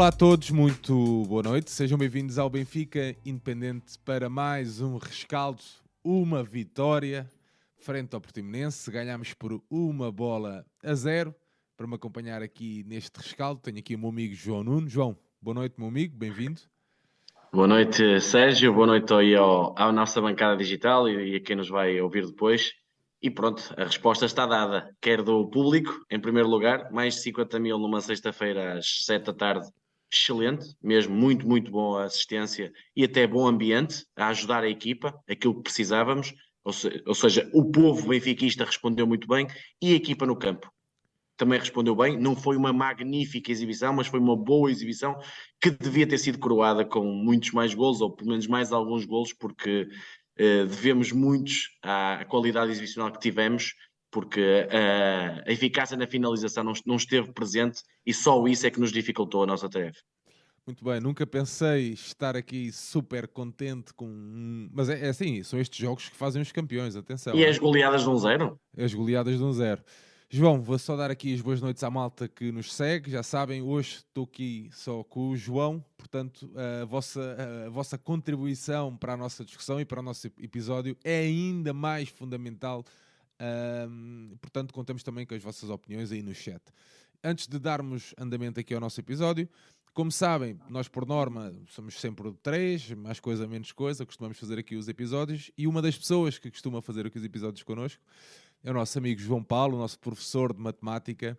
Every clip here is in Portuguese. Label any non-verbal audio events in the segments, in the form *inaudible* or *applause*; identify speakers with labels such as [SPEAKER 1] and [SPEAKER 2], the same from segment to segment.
[SPEAKER 1] Olá a todos, muito boa noite. Sejam bem-vindos ao Benfica Independente para mais um rescaldo, uma vitória frente ao Portimonense. Ganhámos por uma bola a zero. Para me acompanhar aqui neste rescaldo, tenho aqui o meu amigo João Nuno. João, boa noite, meu amigo, bem-vindo.
[SPEAKER 2] Boa noite, Sérgio. Boa noite aí ao, à nossa bancada digital e, e a quem nos vai ouvir depois. E pronto, a resposta está dada, quer do público, em primeiro lugar, mais de 50 mil numa sexta-feira às 7 da tarde, excelente, mesmo muito, muito boa assistência e até bom ambiente a ajudar a equipa, aquilo que precisávamos, ou, se, ou seja, o povo benfiquista respondeu muito bem e a equipa no campo também respondeu bem. Não foi uma magnífica exibição, mas foi uma boa exibição que devia ter sido coroada com muitos mais gols, ou pelo menos mais alguns gols, porque uh, devemos muitos à qualidade exibicional que tivemos, porque uh, a eficácia na finalização não, não esteve presente e só isso é que nos dificultou a nossa tarefa.
[SPEAKER 1] Muito bem, nunca pensei estar aqui super contente com. Mas é, é assim, são estes jogos que fazem os campeões, atenção.
[SPEAKER 2] E as goleadas de um zero?
[SPEAKER 1] As goleadas de um zero. João, vou só dar aqui as boas noites à malta que nos segue. Já sabem, hoje estou aqui só com o João, portanto, a vossa, a vossa contribuição para a nossa discussão e para o nosso episódio é ainda mais fundamental. Um, portanto, contamos também com as vossas opiniões aí no chat. Antes de darmos andamento aqui ao nosso episódio, como sabem, nós por norma somos sempre três, mais coisa, menos coisa, costumamos fazer aqui os episódios, e uma das pessoas que costuma fazer aqui os episódios connosco é o nosso amigo João Paulo, nosso professor de matemática,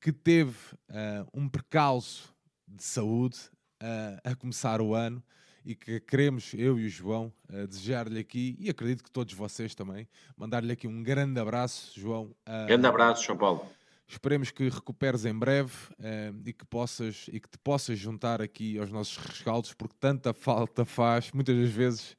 [SPEAKER 1] que teve uh, um percalço de saúde uh, a começar o ano e que queremos, eu e o João, uh, desejar-lhe aqui, e acredito que todos vocês também, mandar-lhe aqui um grande abraço, João.
[SPEAKER 2] grande abraço, João Paulo.
[SPEAKER 1] Esperemos que recuperes em breve e, que possas, e que te possas juntar aqui aos nossos rescaldos, porque tanta falta faz, muitas das vezes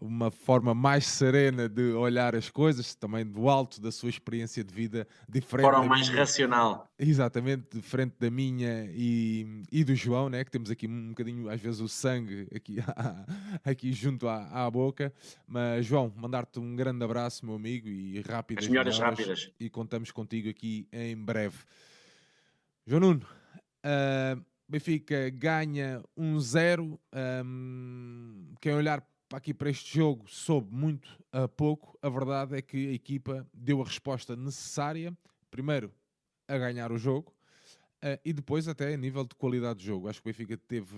[SPEAKER 1] uma forma mais serena de olhar as coisas, também do alto da sua experiência de vida, diferente.
[SPEAKER 2] Forma mais minha, racional.
[SPEAKER 1] Exatamente, diferente da minha e, e do João, né? que temos aqui um bocadinho, às vezes, o sangue aqui, *laughs* aqui junto à, à boca. Mas, João, mandar-te um grande abraço, meu amigo, e rápidas.
[SPEAKER 2] As melhores rápidas.
[SPEAKER 1] E contamos contigo aqui em breve. João Nuno, uh, Benfica ganha 1-0. Um um, quem olhar aqui para este jogo soube muito a pouco. A verdade é que a equipa deu a resposta necessária, primeiro a ganhar o jogo uh, e depois até a nível de qualidade de jogo. Acho que o Benfica teve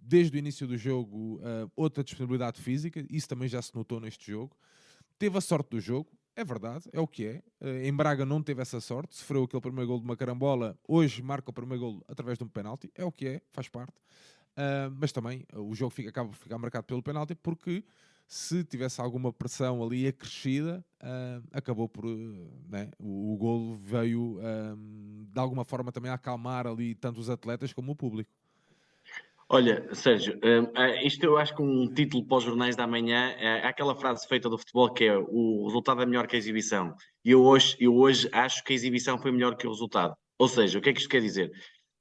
[SPEAKER 1] desde o início do jogo uh, outra disponibilidade física, isso também já se notou neste jogo. Teve a sorte do jogo, é verdade, é o que é. Uh, em Braga não teve essa sorte, sofreu aquele primeiro gol de uma carambola, hoje marca o primeiro gol através de um penalti, é o que é, faz parte. Uh, mas também uh, o jogo fica, acaba por ficar marcado pelo penalti porque se tivesse alguma pressão ali acrescida, uh, acabou por. Né, o, o golo veio de alguma forma também acalmar ali tanto os atletas como o público.
[SPEAKER 2] Olha, Sérgio, isto eu acho que um título para os jornais da manhã é aquela frase feita do futebol que é o resultado é melhor que a exibição. E eu hoje, eu hoje acho que a exibição foi melhor que o resultado. Ou seja, o que é que isto quer dizer?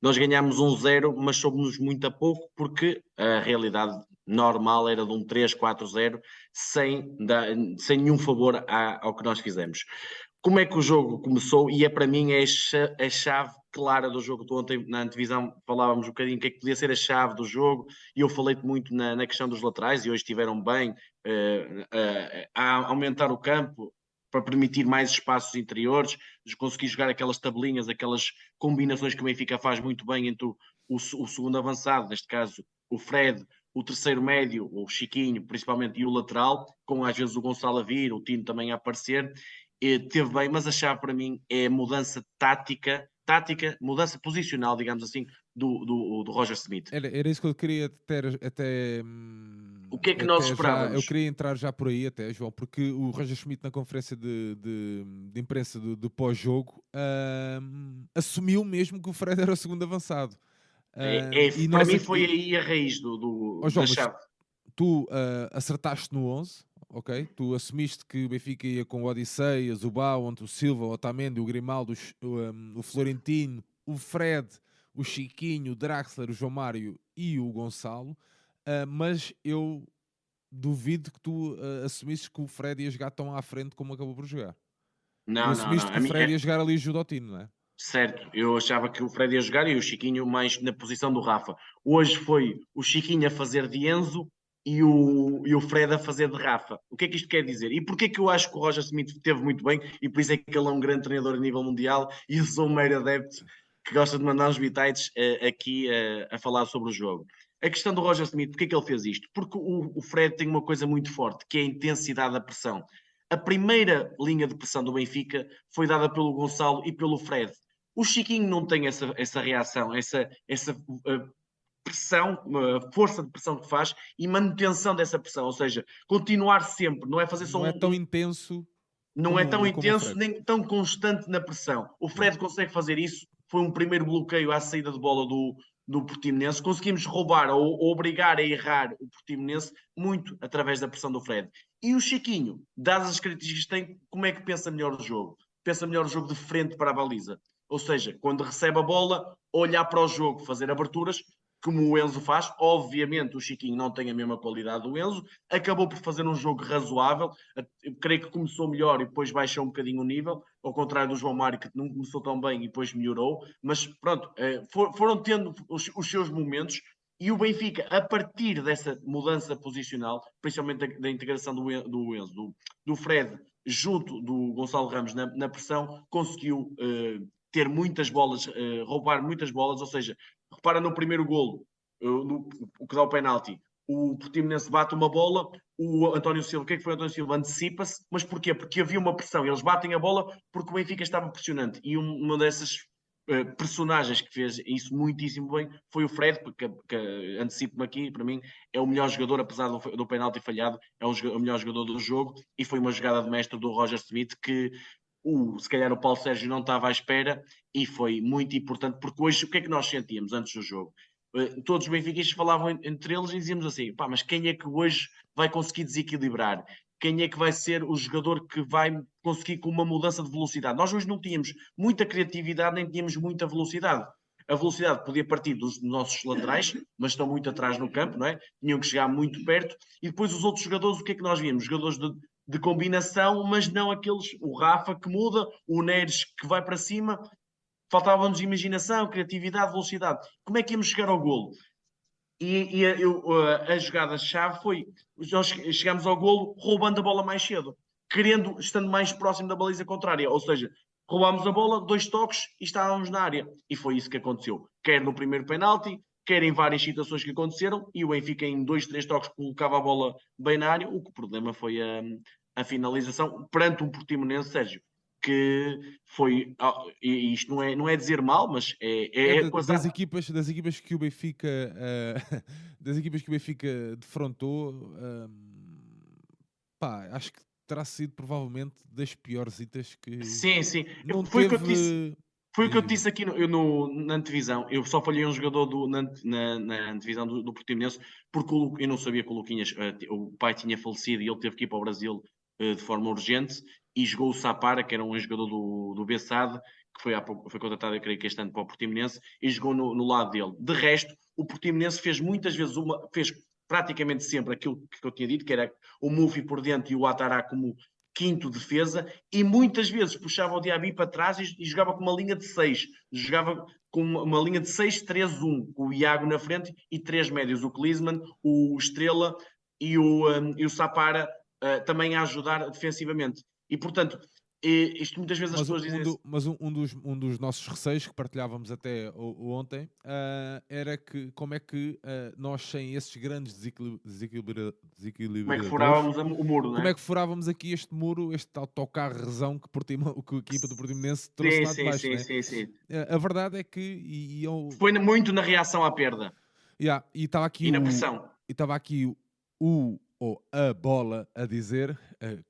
[SPEAKER 2] Nós ganhámos um zero, mas soube-nos muito a pouco, porque a realidade normal era de um 3-4-0, sem, sem nenhum favor ao que nós fizemos. Como é que o jogo começou? E é para mim é a chave clara do jogo. Tu ontem na antevisão falávamos um bocadinho o que é que podia ser a chave do jogo, e eu falei-te muito na, na, questão dos laterais, e hoje estiveram bem uh, uh, a aumentar o campo, para permitir mais espaços interiores, conseguir jogar aquelas tabelinhas, aquelas combinações que o Benfica faz muito bem entre o, o, o segundo avançado, neste caso o Fred, o terceiro médio, o Chiquinho, principalmente, e o lateral, com às vezes o Gonçalo a vir, o Tino também a aparecer, e, teve bem, mas a chave para mim é a mudança tática, tática, mudança posicional, digamos assim, do, do, do Roger Smith.
[SPEAKER 1] Era, era isso que eu queria ter até hum,
[SPEAKER 2] o que é que nós esperávamos?
[SPEAKER 1] Já, eu queria entrar já por aí até, João, porque o Roger Schmidt na conferência de, de, de imprensa do, do pós-jogo assumiu mesmo que o Fred era o segundo avançado.
[SPEAKER 2] É, é, para mim aqui... foi aí a raiz do, do oh, João, da chave.
[SPEAKER 1] Tu uh, acertaste no 11, ok? Tu assumiste que o Benfica ia com o Odisseias, o Bauant, o Silva, o Otamendi, o Grimaldo, o, um, o Florentino, o Fred, o Chiquinho, o Draxler, o João Mário e o Gonçalo. Uh, mas eu duvido que tu uh, assumisses que o Fred ia jogar tão à frente como acabou por jogar.
[SPEAKER 2] Não, tu
[SPEAKER 1] assumiste
[SPEAKER 2] não,
[SPEAKER 1] não. que o Fred ia jogar ali judotino, não é?
[SPEAKER 2] Certo, eu achava que o Fred ia jogar e o Chiquinho mais na posição do Rafa. Hoje foi o Chiquinho a fazer de Enzo e o, e o Fred a fazer de Rafa. O que é que isto quer dizer? E porquê que eu acho que o Roger Smith teve muito bem e por isso é que ele é um grande treinador a nível mundial e eu sou um mero adepto que gosta de mandar uns bitites uh, aqui uh, a falar sobre o jogo. A questão do Roger Smith, porquê que ele fez isto? Porque o, o Fred tem uma coisa muito forte, que é a intensidade da pressão. A primeira linha de pressão do Benfica foi dada pelo Gonçalo e pelo Fred. O Chiquinho não tem essa, essa reação, essa, essa uh, pressão, uh, força de pressão que faz e manutenção dessa pressão, ou seja, continuar sempre, não é fazer só
[SPEAKER 1] não
[SPEAKER 2] um,
[SPEAKER 1] é tão intenso.
[SPEAKER 2] Não é como, é tão intenso nem tão constante na pressão. O Fred consegue fazer isso. Foi um primeiro bloqueio à saída de bola do, do Portimonense. Conseguimos roubar ou, ou obrigar a errar o Portimonense muito através da pressão do Fred. E o Chiquinho, dadas as características que tem, como é que pensa melhor o jogo? Pensa melhor o jogo de frente para a baliza. Ou seja, quando recebe a bola, olhar para o jogo, fazer aberturas, como o Enzo faz. Obviamente, o Chiquinho não tem a mesma qualidade do Enzo. Acabou por fazer um jogo razoável. Eu creio que começou melhor e depois baixou um bocadinho o nível, ao contrário do João Mário, que não começou tão bem e depois melhorou. Mas pronto, eh, foram tendo os, seus momentos. E o Benfica, a partir dessa mudança posicional, principalmente da, integração do, Enzo, do, Fred, junto do Gonçalo Ramos na, pressão, conseguiu uh, ter muias bolas, uh, roubar muitas bolas, ou seja, repara no primeiro golo, uh, no, o que dá o penalti, o Portimonense bate uma bola, o António Silva, o que é que foi o António Silva? Antecipa-se, mas porquê? Porque havia uma pressão, eles batem a bola porque o Benfica estava pressionante, e uma dessas uh, personagens que fez isso muitíssimo bem foi o Fred, porque que, antecipo-me aqui, para mim, é o melhor jogador, apesar do, do penalti falhado, é o, o melhor jogador do jogo, e foi uma jogada de mestre do Roger Smith que o, se calhar o Paulo Sérgio não estava à espera e foi muito importante, porque hoje o que é que nós sentíamos antes do jogo? Uh, todos os benfiquistas falavam entre eles e dizíamos assim, pá, mas quem é que hoje vai conseguir desequilibrar? Quem é que vai ser o jogador que vai conseguir com uma mudança de velocidade? Nós hoje não tínhamos muita criatividade, nem tínhamos muita velocidade. A velocidade podia partir dos nossos laterais, mas estão muito atrás no campo, não é? Tinham que chegar muito perto. E depois os outros jogadores, o que é que nós víamos? Jogadores de, de combinação, mas não aqueles, o Rafa que muda, o Neres que vai para cima, faltava-nos imaginação, criatividade, velocidade. Como é que íamos chegar ao golo? E, e a, eu, a, jogada-chave foi, nós chegámos ao golo roubando a bola mais cedo, querendo, estando mais próximo da baliza contrária, ou seja, roubámos a bola, dois toques e estávamos na área. E foi isso que aconteceu, quer no primeiro penalti, quer em várias situações que aconteceram, e o Benfica em dois, três toques colocava a bola bem na área, o que o problema foi a, a finalização perante um Portimonense, Sérgio, que foi, e isto não é, não é dizer mal, mas é, é,
[SPEAKER 1] é das, das, equipas, das equipas que o Benfica uh, *laughs* das equipas que o Benfica defrontou, uh, pá, acho que terá sido provavelmente das piores itas que
[SPEAKER 2] sim, sim. Não foi o que eu disse. Foi o que eu disse aqui no, no, na antevisão. Eu só falhei um jogador do, na, na, na antevisão do, do Portimonense porque eu não sabia que o Luquinhas, uh, o pai tinha falecido e ele teve que ir para o Brasil uh, de forma urgente e jogou o Sapara, que era um jogador do, do Bessade, que foi, foi contratado, eu creio que este ano para o Portimonense, e jogou no, no lado dele. De resto, o Portimonense fez muitas vezes uma, fez praticamente sempre aquilo que eu tinha dito, que era o Mufi por dentro e o Atará como quinto defesa, e muitas vezes puxava o Diaby para trás e, e, jogava com uma linha de 6, jogava com uma, uma linha de 6-3-1, com o Iago na frente e três médios, o Klinsmann, o Estrela e o, um, e o Sapara uh, também a ajudar defensivamente. E portanto, e isto muitas vezes
[SPEAKER 1] mas
[SPEAKER 2] as pessoas
[SPEAKER 1] um,
[SPEAKER 2] dizem.
[SPEAKER 1] Do, mas um, um, dos, um dos nossos receios que partilhávamos até o, o ontem uh, era que como é que uh, nós, sem esses grandes desequilíbrios.
[SPEAKER 2] Como é que furávamos o muro, não
[SPEAKER 1] é? Como é que furávamos aqui este muro, este autocarrezão que, Portimo, que a equipa do Portimonense trouxe sim, lá de baixo?
[SPEAKER 2] Sim,
[SPEAKER 1] né?
[SPEAKER 2] sim, sim.
[SPEAKER 1] Uh, a verdade é que. E, e eu...
[SPEAKER 2] Foi muito na reação à perda.
[SPEAKER 1] Yeah, e estava aqui.
[SPEAKER 2] E na pressão.
[SPEAKER 1] E estava aqui o ou a bola a dizer,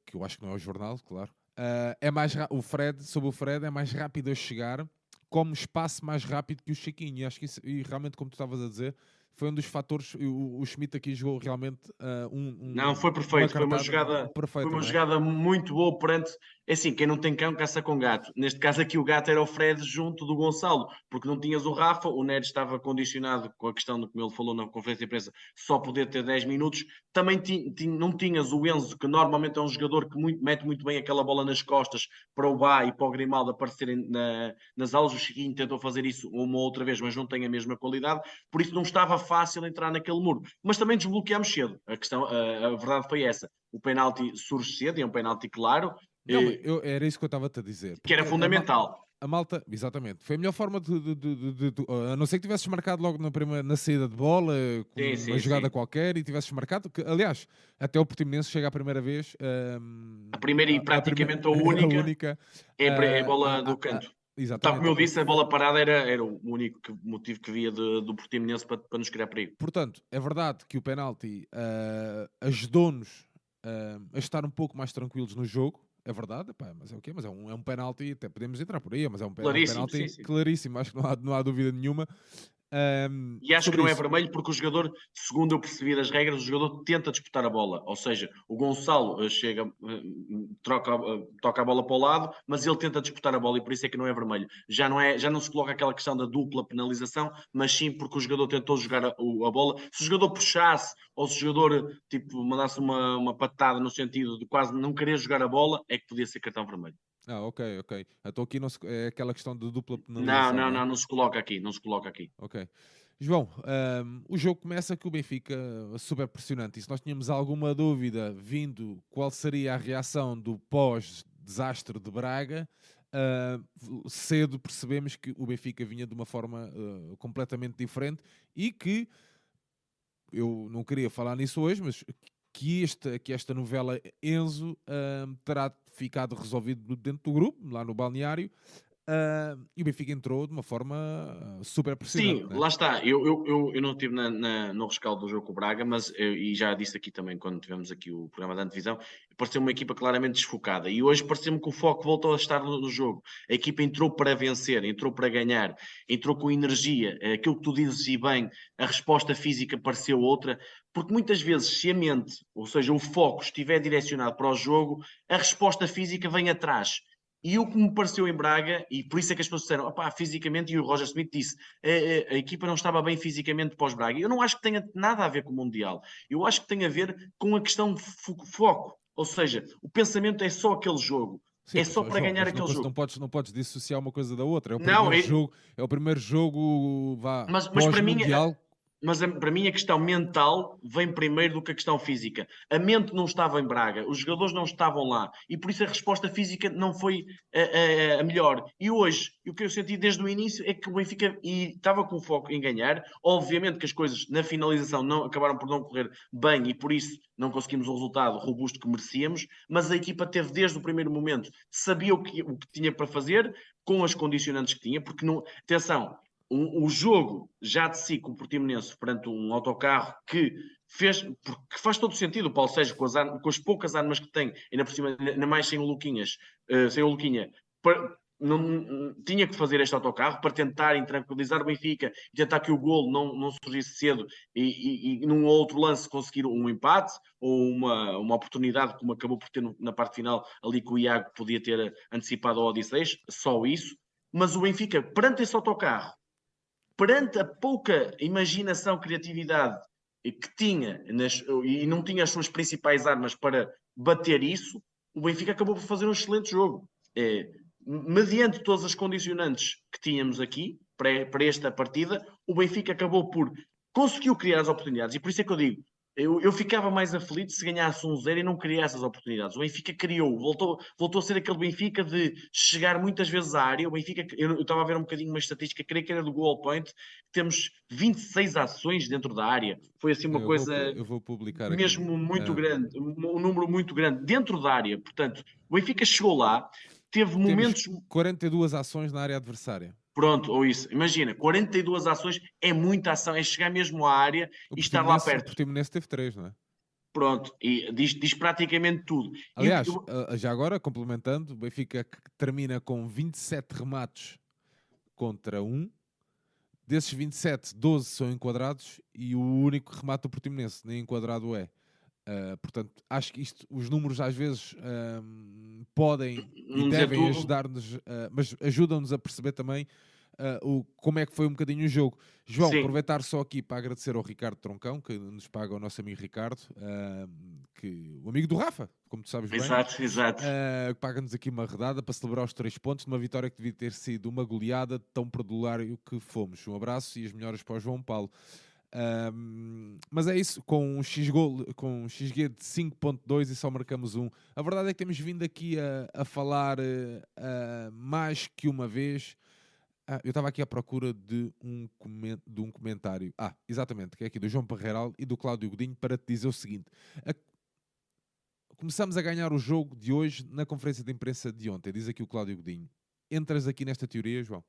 [SPEAKER 1] que eu acho que não é o jornal, claro Uh, é mais o Fred, sobre o Fred, é mais rápido a chegar, como espaço mais rápido que o Chiquinho. E acho que isso, e realmente, como tu estavas a dizer, foi um dos fatores. O, o Schmidt aqui jogou realmente uh, um, um,
[SPEAKER 2] Não, foi perfeito. Foi uma jogada, perfeita, foi uma é? jogada muito boa perante. É assim, quem não tem cão caça com gato. Neste caso aqui o gato era o Fred junto do Gonçalo, porque não tinhas o Rafa, o Neres estava condicionado com a questão do que ele falou na conferência de imprensa, só poder ter 10 minutos. Também ti, ti, não tinhas o Enzo, que normalmente é um jogador que muito, mete muito bem aquela bola nas costas para o Bá e para o Grimaldo aparecerem na, nas aulas. O Chiquinho tentou fazer isso uma outra vez, mas não tem a mesma qualidade, por isso não estava fácil entrar naquele muro. Mas também desbloqueámos cedo. A, questão, a, a verdade foi essa. O penalti surge cedo, é um penalti claro,
[SPEAKER 1] não, eu, era isso que eu estava-te a dizer.
[SPEAKER 2] Que era fundamental.
[SPEAKER 1] A malta, exatamente, foi a melhor forma de, de, de, de, a não ser que tivesses marcado logo na, primeira, na saída de bola, com sim, sim, uma jogada sim. qualquer e tivesses marcado, que, aliás, até o Portimonense chega a primeira vez. Um,
[SPEAKER 2] a primeira e praticamente a, primeira, *laughs* a única, a única é, a, é a bola do canto. Exatamente. Tá, como eu disse, a bola parada era, era o único motivo que via do Portimonense para, para nos criar perigo.
[SPEAKER 1] Portanto, é verdade que o penalti uh, ajudou-nos uh, a estar um pouco mais tranquilos no jogo, é verdade, pá, mas é o quê? Mas é um, é um penalti, até podemos entrar por aí, mas é um, é um penalti sim, sim. claríssimo, acho que não há, não há dúvida nenhuma.
[SPEAKER 2] Um, e acho que não é isso. é vermelho porque o jogador, segundo eu percebi das regras, o jogador tenta disputar a bola. Ou seja, o Gonçalo eh, chega, eh, troca, eh, toca a bola para o lado, mas ele tenta disputar a bola e por isso é que não é vermelho. Já não, é, já não se coloca aquela questão da dupla penalização, mas sim porque o jogador tentou jogar a, a bola. Se o jogador puxasse ou se o jogador tipo, mandasse uma, uma patada no sentido de quase não querer jogar a bola, é que podia ser cartão vermelho.
[SPEAKER 1] Ah, ok, ok. Então aqui não se, é aquela questão de dupla penalização.
[SPEAKER 2] Não, não, não, não, não se coloca aqui, não se coloca aqui.
[SPEAKER 1] Ok. João, um, o jogo começa com o Benfica super pressionante. E se nós tínhamos alguma dúvida vindo qual seria a reação do pós-desastre de Braga, uh, cedo percebemos que o Benfica vinha de uma forma uh, completamente diferente e que eu não queria falar nisso hoje, mas que esta, que esta novela Enzo uh, terá ficado resolvido dentro do grupo, lá no balneário, Uh, e o Benfica entrou de uma forma uh, super pressionante.
[SPEAKER 2] Sim, né? lá está. Eu, eu, eu, eu não estive na, na, no rescaldo do jogo com o Braga, mas eu, e já disse aqui também quando tivemos aqui o programa da antevisão, pareceu uma equipa claramente desfocada. E hoje pareceu-me que o foco voltou a estar no, no, jogo. A equipa entrou para vencer, entrou para ganhar, entrou com energia. Aquilo que tu dizes e bem, a resposta física pareceu outra. Porque muitas vezes, se a mente, ou seja, o foco estiver direcionado para o jogo, a resposta física vem atrás. E o que me pareceu em Braga, e por isso é que as pessoas disseram, opá, fisicamente, e o Roger Smith disse, a, a, a equipa não estava bem fisicamente pós-Braga. Eu não acho que tenha nada a ver com o Mundial. Eu acho que tem a ver com a questão de foco. Ou seja, o pensamento é só aquele jogo. Sim, é só para João, ganhar aquele
[SPEAKER 1] não,
[SPEAKER 2] jogo.
[SPEAKER 1] Não podes, não podes dissociar uma coisa da outra. É o primeiro, não, é... Jogo, é o primeiro jogo vá,
[SPEAKER 2] mas, mas para mim, é mas para mim a questão mental vem primeiro do que a questão física. A mente não estava em Braga, os jogadores não estavam lá e por isso a resposta física não foi a, a, a melhor. E hoje, o que eu senti desde o início é que o Benfica estava com foco em ganhar. Obviamente que as coisas na finalização não acabaram por não correr bem e por isso não conseguimos o resultado robusto que merecíamos, mas a equipa teve desde o primeiro momento, sabia o que, o que tinha para fazer, com as condicionantes que tinha, porque não, atenção, um, o jogo já de si com o Portimonense perante um autocarro que fez, porque faz todo sentido o Paulo Sérgio com as, com as poucas armas que tem, ainda por cima, ainda mais sem o Luquinhas, uh, sem o Luquinha, para, não, tinha que fazer este autocarro para tentar tranquilizar o Benfica e tentar que o golo não, não surgisse cedo e, e, e, num outro lance conseguir um empate ou uma, uma oportunidade, como acabou por ter na parte final ali que o Iago podia ter antecipado ao Odisseis, só isso. Mas o Benfica, perante esse autocarro, perante a pouca imaginação, criatividade que tinha nas, e não tinha as suas principais armas para bater isso, o Benfica acabou por fazer um excelente jogo. É, mediante todas as condicionantes que tínhamos aqui para, para esta partida, o Benfica acabou por conseguiu criar as oportunidades. E por isso é que eu digo, eu, eu ficava mais aflito se ganhasse um zero e não criasse as oportunidades. O Benfica criou, voltou, voltou a ser aquele Benfica de chegar muitas vezes à área. O Benfica, eu, eu estava a ver um bocadinho uma estatística, creio que era do Goal Point, temos 26 ações dentro da área. Foi assim uma
[SPEAKER 1] eu
[SPEAKER 2] coisa
[SPEAKER 1] vou, eu vou publicar
[SPEAKER 2] mesmo
[SPEAKER 1] aqui.
[SPEAKER 2] muito é. grande, um, número muito grande dentro da área. Portanto, o Benfica chegou lá, teve Temos momentos.
[SPEAKER 1] 42 ações na área adversária.
[SPEAKER 2] Pronto, ou isso. Imagina, 42 ações é muita ação, é chegar mesmo à área o e estar lá perto. O
[SPEAKER 1] Portimonense teve 3, não é?
[SPEAKER 2] Pronto, e diz, diz praticamente tudo.
[SPEAKER 1] Aliás, eu... Eh, já agora, complementando, o Benfica termina com 27 remates contra 1. Desses 27, 12 são enquadrados e o único remate do Portimonense nem enquadrado é. Uh, portanto, acho que isto, os números às vezes uh, podem e devem ajudar-nos, uh, mas ajudam-nos a perceber também uh, o, como é que foi um bocadinho o jogo. João, Sim. aproveitar só aqui para agradecer ao Ricardo Troncão, que nos paga o nosso amigo Ricardo, uh, que, o amigo do Rafa, como tu sabes bem.
[SPEAKER 2] Exato, exato.
[SPEAKER 1] Paga-nos aqui uma redada para celebrar os três pontos numa vitória que devia ter sido uma goleada tão perdulário que fomos. Um abraço e as melhoras para o João Paulo. Um, mas é isso, com um, X -gol, com um XG de 5.2 e só marcamos um. A verdade é que temos vindo aqui a, a falar uh, mais que uma vez ah, eu estava aqui à procura de um, de um comentário. Ah, exatamente, que é aqui do João Parreiral e do Cláudio Godinho para te dizer o seguinte. A... Começamos a ganhar o jogo de hoje na conferência de imprensa de ontem, diz aqui o Cláudio Godinho. Entras aqui nesta teoria, João?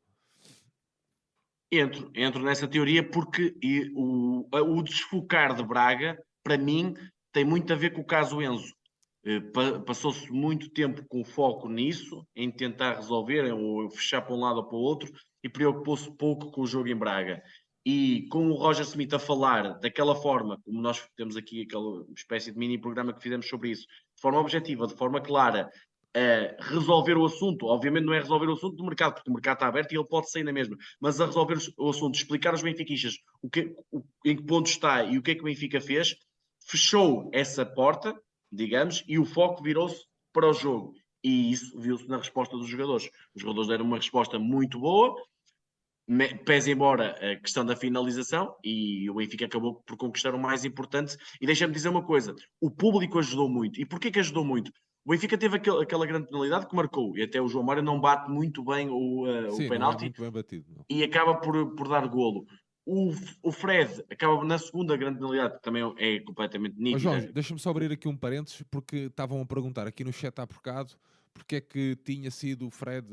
[SPEAKER 2] Entro, entro nessa teoria porque o, o desfocar de Braga, para mim, tem muito a ver com o caso Enzo. Eh, passou-se muito tempo com foco nisso, em tentar resolver, ou fechar para um lado ou para o outro, e preocupou-se pouco com o jogo em Braga. E com o Roger Smith a falar daquela forma, como nós temos aqui aquela espécie de mini programa que fizemos sobre isso, de forma objetiva, de forma clara, a resolver o assunto. Obviamente não é resolver o assunto do mercado, porque o mercado está aberto e ele pode sair na mesma, mas a resolver o assunto, explicar aos benfiquistas o que, o, em que ponto está e o que é que o Benfica fez, fechou essa porta, digamos, e o foco virou-se para o jogo. E isso viu-se na resposta dos jogadores. Os jogadores deram uma resposta muito boa, pese embora a questão da finalização e o Benfica acabou por conquistar o mais importante e deixa-me dizer uma coisa, o público ajudou muito e porquê que ajudou muito? O Benfica teve aquele, aquela grande penalidade que marcou e até o João Mário não bate muito bem o, uh, Sim, o penalti
[SPEAKER 1] é batido,
[SPEAKER 2] e acaba por, por dar golo. O, o Fred acaba na segunda grande penalidade, que também é completamente nítido.
[SPEAKER 1] João, deixa-me só abrir aqui um parênteses, porque estavam a perguntar aqui no chat há bocado porque é que tinha sido o Fred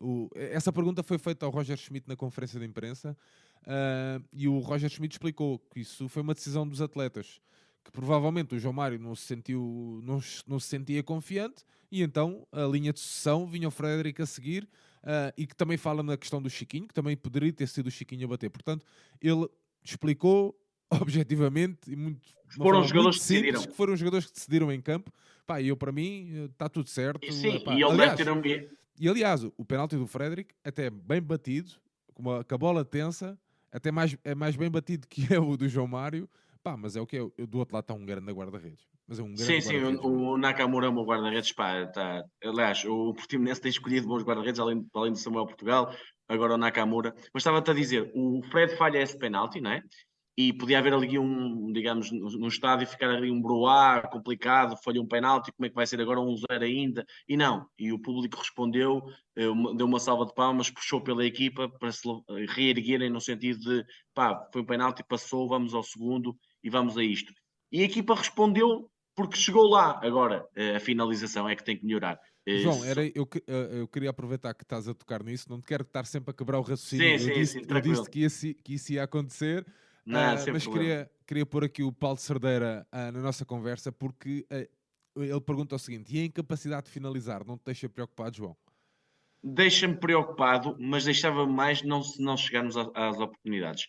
[SPEAKER 1] o, essa pergunta foi feita ao Roger Schmidt na conferência de imprensa uh, e o Roger Schmidt explicou que isso foi uma decisão dos atletas, que provavelmente o João Mário não se, sentiu, não, não se sentia confiante e então a linha de sucessão vinha o Frederic a seguir uh, e que também fala na questão do Chiquinho, que também poderia ter sido o Chiquinho a bater. Portanto, ele explicou *laughs* objetivamente e muito
[SPEAKER 2] foram os jogadores que decidiram
[SPEAKER 1] que foram os jogadores que decidiram em campo pá, eu para mim está tudo certo
[SPEAKER 2] e sim, e ele aliás, deve ter um...
[SPEAKER 1] E aliás, o, penalti do Frederic, até bem batido, com a, com a bola tensa, até mais, é mais bem batido que *laughs* é o do João Mário. Pá, mas é o que é. Do outro lado está um grande guarda-redes. Mas é um
[SPEAKER 2] grande sim, sim, o, o Nakamura é um guarda-redes. Pá, tá, aliás, o Portimonense tem escolhido bons guarda-redes, além, além do Samuel Portugal, agora o Nakamura. Mas estava-te a dizer, o Fred falha esse penalti, não é? e podia haver ali um, digamos, no, estádio ficar ali um broá complicado, falha um penalti, como é que vai ser agora um zero ainda? E não, e o público respondeu, eh, deu uma salva de palmas, puxou pela equipa para se reerguerem no sentido de, pá, foi um penalti, passou, vamos ao segundo e vamos a isto. E a equipa respondeu porque chegou lá. Agora, eh, a finalização é que tem que melhorar.
[SPEAKER 1] Eh, João, era, eu, eu queria aproveitar que estás a tocar nisso, não te quero estar sempre a quebrar o raciocínio.
[SPEAKER 2] Sim,
[SPEAKER 1] eu
[SPEAKER 2] sim,
[SPEAKER 1] disse,
[SPEAKER 2] sim,
[SPEAKER 1] eu disse que, ia, que isso ia acontecer não, uh, mas queria, queria pôr aqui o Paulo Cerdeira uh, na nossa conversa, porque uh, ele pergunta o seguinte: e a incapacidade de finalizar não te deixa preocupado, João?
[SPEAKER 2] Deixa-me preocupado, mas deixava mais não, não chegarmos às oportunidades.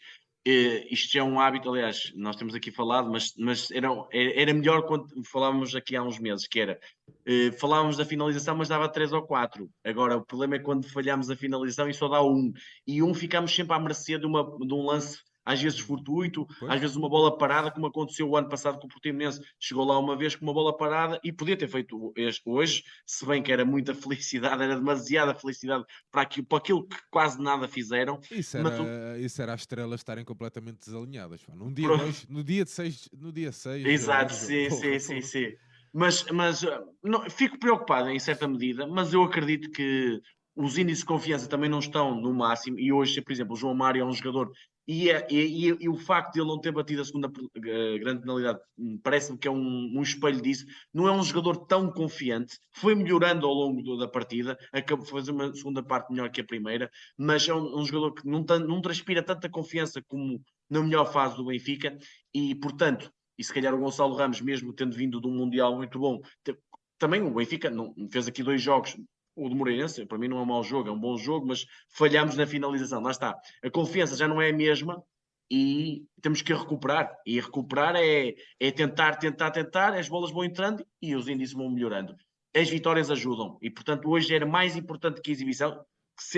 [SPEAKER 2] Uh, isto é um hábito, aliás, nós temos aqui falado, mas, mas era, era melhor quando falávamos aqui há uns meses, que era uh, falávamos da finalização, mas dava 3 ou 4. Agora, o problema é quando falhamos a finalização e só dá um. E um ficamos sempre à mercê de, uma, de um lance às vezes fortuito, pois. às vezes uma bola parada, como aconteceu o ano passado com o Portimonense, chegou lá uma vez com uma bola parada e podia ter feito este hoje, se bem que era muita *laughs* felicidade, era demasiada felicidade para aquilo, para aquilo que quase nada fizeram.
[SPEAKER 1] Isso era, mas, isso era as estrelas estarem completamente desalinhadas. Num dia, dois, no dia de seis, no dia 6.
[SPEAKER 2] Exato, sim, sim, sim, sim. Mas, mas não, fico preocupado em certa medida, mas eu acredito que os índices de confiança também não estão no máximo e hoje, por exemplo, o João Mário é um jogador e, é, e, e, e, o facto de ele não ter batido a segunda uh, grande penalidade hum, parece-me que é um, um, espelho disso. Não é um jogador tão confiante, foi melhorando ao longo do, da partida, acabou de fazer uma segunda parte melhor que a primeira, mas é um, um jogador que não, não transpira tanta confiança como na melhor fase do Benfica e, portanto, e se calhar o Gonçalo Ramos, mesmo tendo vindo de um Mundial muito bom, também o Benfica não, fez aqui dois jogos o do Moreirense, para mim não é um mau jogo, é um bom jogo, mas falhamos na finalização, lá está. A confiança já não é a mesma e temos que recuperar. E recuperar é, é tentar, tentar, tentar, as bolas vão entrando e os índices vão melhorando. as vitórias ajudam. E, portanto, hoje era mais importante que a exibição.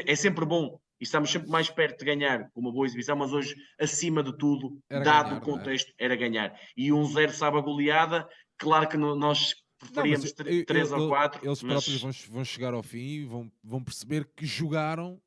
[SPEAKER 2] É sempre bom e estamos sempre mais perto de ganhar com uma boa exibição, mas hoje, acima de tudo, era dado ganhar, o é? contexto, é? era ganhar. E um zero sabe a goleada, claro que nós preferíamos 3 ou 4.
[SPEAKER 1] Eles mas... próprios vão, vão, chegar ao fim e vão, vão perceber que jogaram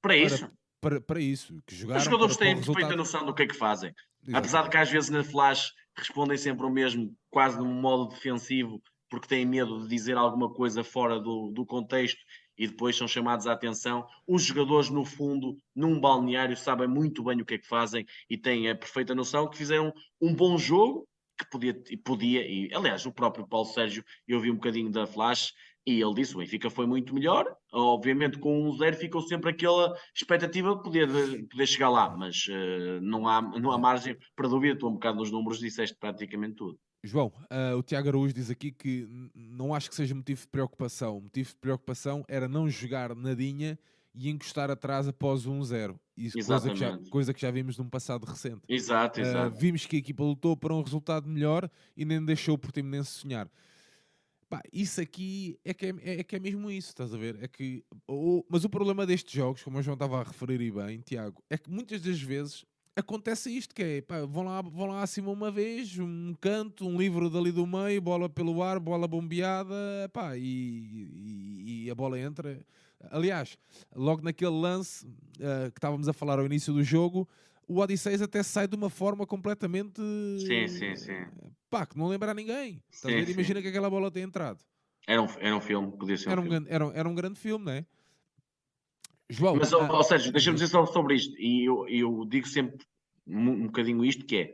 [SPEAKER 2] para isso.
[SPEAKER 1] Para, para, para isso. Que jogaram
[SPEAKER 2] Os jogadores têm perfeita noção do que é que fazem. Exatamente. Apesar de que às vezes na flash respondem sempre o mesmo, quase num modo defensivo, porque têm medo de dizer alguma coisa fora do, do contexto e depois são chamados à atenção. Os jogadores, no fundo, num balneário, sabem muito bem o que é que fazem e têm a perfeita noção que fizeram um bom jogo, que podia, podia e aliás, o próprio Paulo Sérgio, eu vi um bocadinho da Flash e ele disse: o Benfica foi muito melhor. Obviamente, com um zero ficou sempre aquela expectativa de poder, de poder chegar lá, mas uh, não, há, não há margem para dúvida. Estou um bocado nos números, disseste praticamente tudo.
[SPEAKER 1] João, uh, o Tiago Araújo diz aqui que não acho que seja motivo de preocupação. O motivo de preocupação era não jogar nadinha e encostar atrás após 1-0. Coisa, que já, coisa que já vimos num passado recente.
[SPEAKER 2] Exato, ah, exato.
[SPEAKER 1] Uh, vimos que a equipa lutou para um resultado melhor e nem deixou o Portimonense sonhar. Pá, isso aqui é que é, é, é, que é mesmo isso, estás a ver? É que, o, mas o problema destes jogos, como o João estava a referir bem, Tiago, é que muitas das vezes acontece isto, que é, pá, vão, lá, vão lá acima uma vez, um canto, um livro dali do meio, bola pelo ar, bola bombeada, pá, e, e, e a bola entra. Aliás, logo naquele lance uh, que estávamos a falar ao início do jogo, o Odisseis até sai de uma forma completamente...
[SPEAKER 2] Sim, sim, sim.
[SPEAKER 1] Pá, que não lembra a ninguém. Sim, Imagina que aquela bola tem entrado.
[SPEAKER 2] Era um, era um filme, podia ser um
[SPEAKER 1] era
[SPEAKER 2] um,
[SPEAKER 1] filme. Era, era um grande filme, não é?
[SPEAKER 2] João. Mas, ou, ou seja, deixa-me dizer só sobre isto, e eu, eu digo sempre um, um bocadinho isto, que é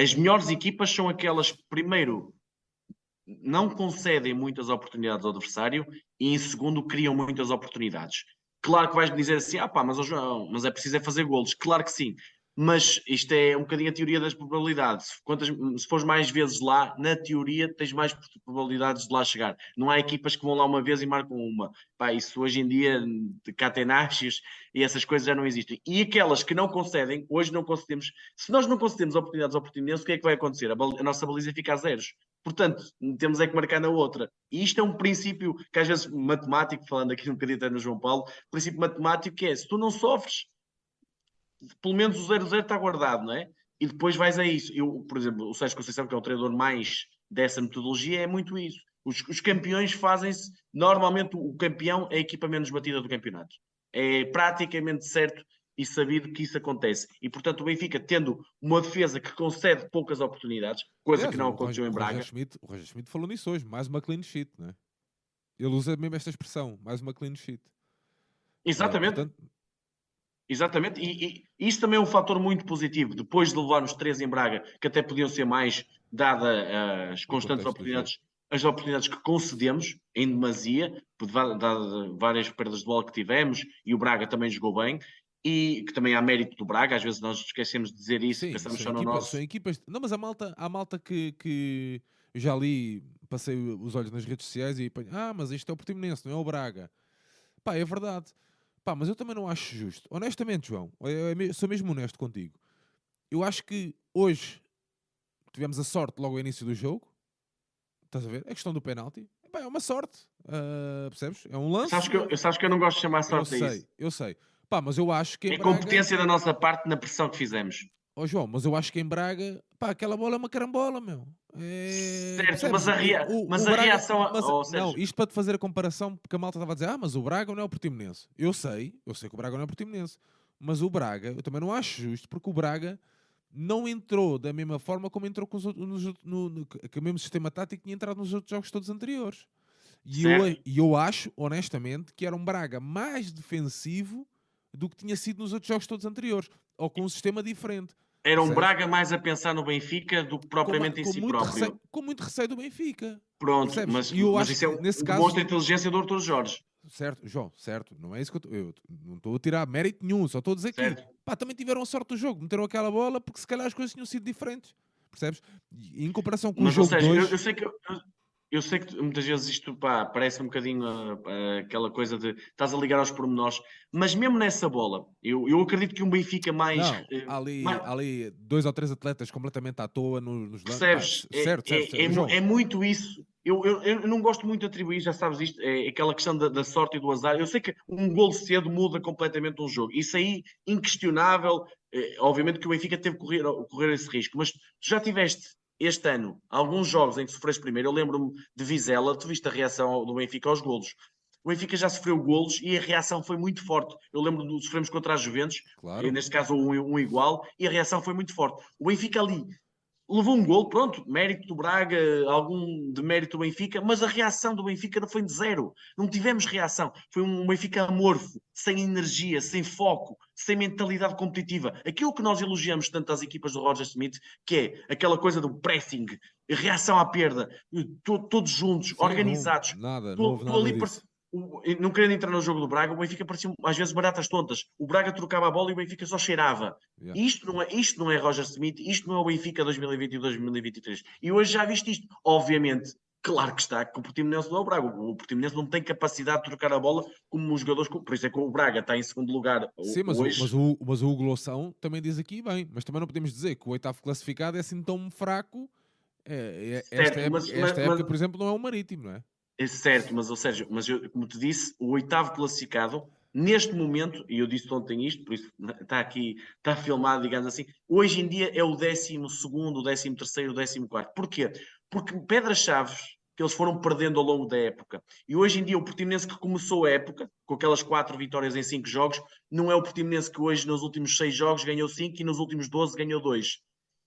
[SPEAKER 2] as melhores equipas são aquelas que primeiro não concedem muitas oportunidades ao adversário e em segundo criam muitas oportunidades. Claro que vais-me dizer assim, ah pá, mas, João, mas é preciso é fazer golos. Claro que sim, mas isto é um bocadinho a teoria das probabilidades. Quantas, se fores mais vezes lá, na teoria tens mais probabilidades de lá chegar. Não há equipas que vão lá uma vez e marcam uma. Pá, isso hoje em dia, de catenáceos e essas coisas já não existem. E aquelas que não concedem, hoje não concedemos. Se nós não concedemos oportunidades ao Portimonense, o que é que vai acontecer? A, a nossa baliza fica a zeros. Portanto, temos é que marcar na outra. E isto é um princípio que às vezes matemático, falando aqui um bocadinho até no João Paulo, princípio matemático que é, se tu não sofres, pelo menos o 0-0 está guardado, não é? E depois vais a isso. Eu, por exemplo, o Sérgio Conceição, que é o treinador mais dessa metodologia, é muito isso. Os, os campeões fazem-se. Normalmente, o campeão é a equipa menos batida do campeonato. É praticamente certo e sabido que isso acontece. E, portanto, o Benfica, tendo uma defesa que concede poucas oportunidades, coisa é, que não aconteceu Roger, em Braga.
[SPEAKER 1] O Roger, Schmidt, o Roger Schmidt falou nisso hoje, mais uma clean sheet, não é? Ele usa mesmo esta expressão, mais uma clean sheet.
[SPEAKER 2] Exatamente. É, portanto, Exatamente, e, e, isso também é um fator muito positivo. Depois de levarmos três em Braga, que até podiam ser mais, dada as constantes oportunidades, as oportunidades que concedemos em demasia, dada várias perdas de bola que tivemos, e o Braga também jogou bem, e que também há mérito do Braga, às vezes nós esquecemos de dizer isso, Sim, pensamos só no equipas, nosso.
[SPEAKER 1] São equipas, não, mas a malta, a malta que, que já li, passei os olhos nas redes sociais e ah, mas isto é o Portimonense, não é o Braga. Pá, é verdade. Pá, mas eu também não acho justo. Honestamente, João, sou mesmo honesto contigo. Eu acho que hoje tivemos a sorte logo ao início do jogo. Estás a ver? A questão do penalti. é uma sorte. Uh, percebes? É um lance.
[SPEAKER 2] Sabes que, eu, sabes que eu não gosto de chamar sorte
[SPEAKER 1] eu sei,
[SPEAKER 2] isso.
[SPEAKER 1] Eu sei. Pá, mas eu acho que.
[SPEAKER 2] É Braga... competência da nossa parte na pressão que fizemos.
[SPEAKER 1] Ó oh, João, mas eu acho que em Braga, pá, aquela bola é uma carambola, meu.
[SPEAKER 2] É... Certo, mas a, rea... o, mas o a Braga, reação. Mas, oh,
[SPEAKER 1] não, isto para te fazer a comparação, porque a malta estava a dizer, ah, mas o Braga não é o Portimonense. Eu sei, eu sei que o Braga não é o Portimonense. Mas o Braga, eu também não acho justo, porque o Braga não entrou da mesma forma como entrou com, os outros, no, no, o mesmo sistema tático que tinha entrado nos outros jogos todos anteriores. E eu, e eu acho, honestamente, que era um Braga mais defensivo do que tinha sido nos outros jogos todos anteriores, ou com um sistema diferente.
[SPEAKER 2] Era um certo. Braga mais a pensar no Benfica do que propriamente com, em com si próprio.
[SPEAKER 1] Receio, com muito receio do Benfica.
[SPEAKER 2] Pronto, percebes? mas, eu mas isso é um, nesse caso, demonstra a inteligência do Arthur Jorge.
[SPEAKER 1] Certo, João, certo. Não é isso que eu, tô, eu não estou a tirar mérito nenhum, só estou a dizer certo. que pá, também tiveram a sorte do jogo, meteram aquela bola porque se calhar as coisas tinham sido diferentes. Percebes? E, em comparação com mas, o jogo. Ou seja, dois...
[SPEAKER 2] eu, eu, sei que eu, eu sei que muitas vezes isto pá, parece um bocadinho uh, uh, aquela coisa de estás a ligar aos pormenores, mas mesmo nessa bola, eu, eu acredito que um Benfica mais.
[SPEAKER 1] Não, uh, ali, mais... ali dois ou três atletas completamente à toa nos, nos
[SPEAKER 2] Percebes? Pá, é, certo, certo, é, certo, é, é, muito isso. eu, eu, eu, não gosto muito de atribuir, já sabes isto, é aquela questão da, da, sorte e do azar. Eu sei que um gol cedo muda completamente um jogo. Isso aí, inquestionável. É, obviamente que o Benfica teve que correr, correr esse risco, mas tu já tiveste este ano alguns jogos em que sofreste primeiro. Eu lembro-me de Vizela, tu viste a reação do Benfica aos golos. O Benfica já sofreu golos e a reação foi muito forte. Eu lembro de sofremos contra as Juventus, claro. neste caso um, um igual, e a reação foi muito forte. O Benfica ali levou um gol, pronto, mérito do Braga, algum de mérito do Benfica, mas a reação do Benfica foi de zero. Não tivemos reação. Foi um Benfica amorfo, sem energia, sem foco, sem mentalidade competitiva. Aquilo que nós elogiamos tanto às equipas do Roger Smith, que é aquela coisa do pressing, reação à perda, todos juntos, Sim, organizados.
[SPEAKER 1] Não, nada, não houve nada ali
[SPEAKER 2] não querendo entrar no jogo do Braga, o Benfica parecia às vezes baratas tontas. O Braga trocava a bola e o Benfica só cheirava. Yeah. Isto, não é, isto não é Roger Smith, isto não é o Benfica 2022-2023. E hoje já viste isto. Obviamente, claro que está, que o Portimonense não é o Braga. O Portimonense não tem capacidade de trocar a bola como os jogadores. Por isso é que o Braga está em segundo lugar.
[SPEAKER 1] Sim, mas, hoje. O, mas, o, mas o Hugo Loção também diz aqui bem. Mas também não podemos dizer que o oitavo classificado é assim tão fraco. É, é, certo, esta época, mas, esta mas, época por exemplo, não é o Marítimo, não é?
[SPEAKER 2] É certo, mas, ou seja, mas eu, como te disse, o oitavo classificado, neste momento, e eu disse ontem isto, por isso está aqui, está filmado, digamos assim, hoje em dia é o décimo segundo, o décimo terceiro, o décimo quarto. Porquê? Porque pedras-chaves que eles foram perdendo ao longo da época. E hoje em dia o Portimonense que começou a época, com aquelas quatro vitórias em cinco jogos, não é o Portimonense que hoje nos últimos seis jogos ganhou cinco e nos últimos doze ganhou dois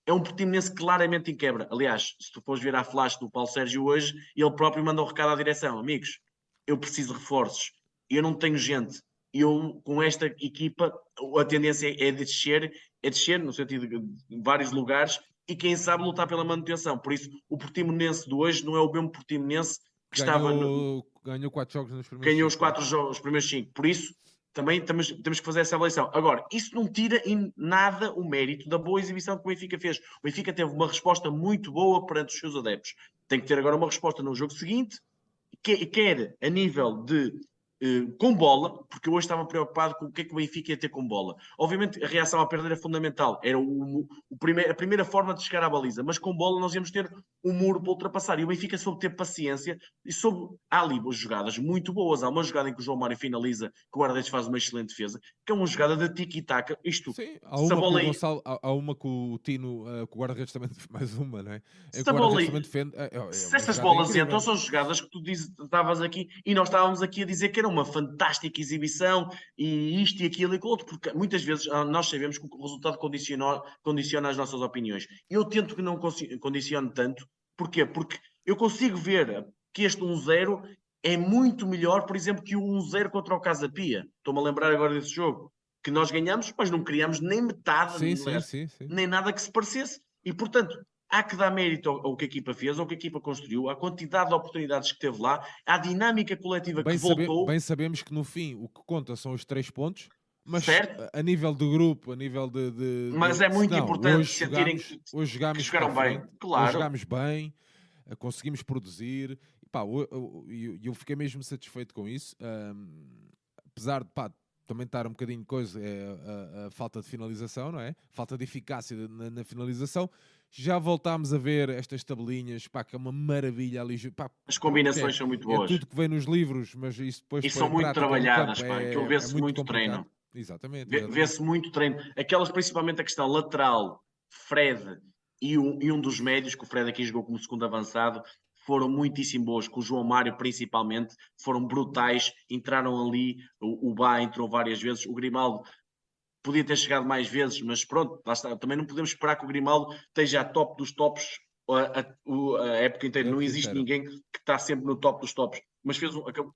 [SPEAKER 2] é um Portimonense claramente em quebra. Aliás, se tu fores ver a flash do Paulo Sérgio hoje, ele próprio manda um recado à direção: amigos, eu preciso de reforços, eu não tenho gente. Eu, com esta equipa, a tendência é descer, é descer, no sentido de vários lugares, e quem sabe lutar pela manutenção. Por isso, o Portimonense de hoje não é o mesmo Portimonense que ganhou, estava. No...
[SPEAKER 1] Ganhou quatro jogos nos
[SPEAKER 2] primeiros Ganhou os quatro jogos, os primeiros cinco. Por isso, também temos, temos que fazer essa avaliação. Agora, isso não tira em nada o mérito da boa exibição que o Benfica fez. O Benfica teve uma resposta muito boa perante os seus adeptos. Tem que ter agora uma resposta no jogo seguinte, quer a nível de com bola, porque eu hoje estava preocupado com o que é que o Benfica ia ter com bola. Obviamente a reação à perda era fundamental, era o, o primeir, a primeira forma de chegar à baliza, mas com bola nós íamos ter um muro para ultrapassar. E o Benfica soube ter paciência e soube. Há ali jogadas muito boas. Há uma jogada em que o João Mário finaliza, que o guarda-redes faz uma excelente defesa, que é uma jogada de tiki-taka. Isto,
[SPEAKER 1] Sim, há uma, com aí... Gonçalo, há, há, uma com o Tino, uh, com o guarda-redes também *laughs* mais uma, não é?
[SPEAKER 2] é se, a bola aí... defende, é, é, se essas bolas entram, são jogadas que tu estavas aqui e nós estávamos aqui a dizer que era uma fantástica exibição e isto e aquilo e aquilo outro, porque muitas vezes ah, nós sabemos que o resultado condiciona, condiciona as nossas opiniões. Eu tento que não condicione tanto, porquê? Porque eu consigo ver que este 1-0 é muito melhor, por exemplo, que o 1-0 contra o Casa Pia. Estou-me a lembrar agora desse jogo. Que nós ganhamos, mas não criamos nem metade,
[SPEAKER 1] sim, sim, sim,
[SPEAKER 2] nem nada que se parecesse. E, portanto, há que dar mérito ao, ao, que a equipa fez, ao que a equipa construiu, à quantidade de oportunidades que teve lá, à dinâmica coletiva
[SPEAKER 1] bem
[SPEAKER 2] que voltou.
[SPEAKER 1] Sabe, bem sabemos que no fim o que conta são os três pontos, mas certo? a nível do grupo, a nível de. de
[SPEAKER 2] mas
[SPEAKER 1] de,
[SPEAKER 2] é muito não, importante hoje sentirem
[SPEAKER 1] jogámos, que, hoje jogámos
[SPEAKER 2] que jogaram bem. Claro.
[SPEAKER 1] Hoje jogámos bem, eh, conseguimos produzir. E, pá, eu, eu, eu, fiquei mesmo satisfeito com isso. Um, apesar de pá, também estar um bocadinho de coisa, é a, a, falta de finalização, não é? Falta de eficácia na, na finalização já voltámos a ver estas tabelinhas, pá, que é uma maravilha ali. Pá,
[SPEAKER 2] As combinações é, são muito boas.
[SPEAKER 1] É tudo que vem nos livros, mas isso depois.
[SPEAKER 2] E são muito trabalhadas, pá, é, que vê-se é muito, muito treino.
[SPEAKER 1] Exatamente.
[SPEAKER 2] Vê-se muito treino. Aquelas, principalmente a questão lateral, Fred e um, e um dos médios, que o Fred aqui jogou como segundo avançado, foram muitíssimo boas, com o João Mário principalmente, foram brutais, entraram ali, o, o Bá entrou várias vezes, o Grimaldo podia ter chegado mais vezes, mas pronto, está. também não podemos esperar que o Grimaldo esteja a top dos tops a, a, a época inteira. Não existe ninguém que está sempre no top dos tops, mas fez um, acabou,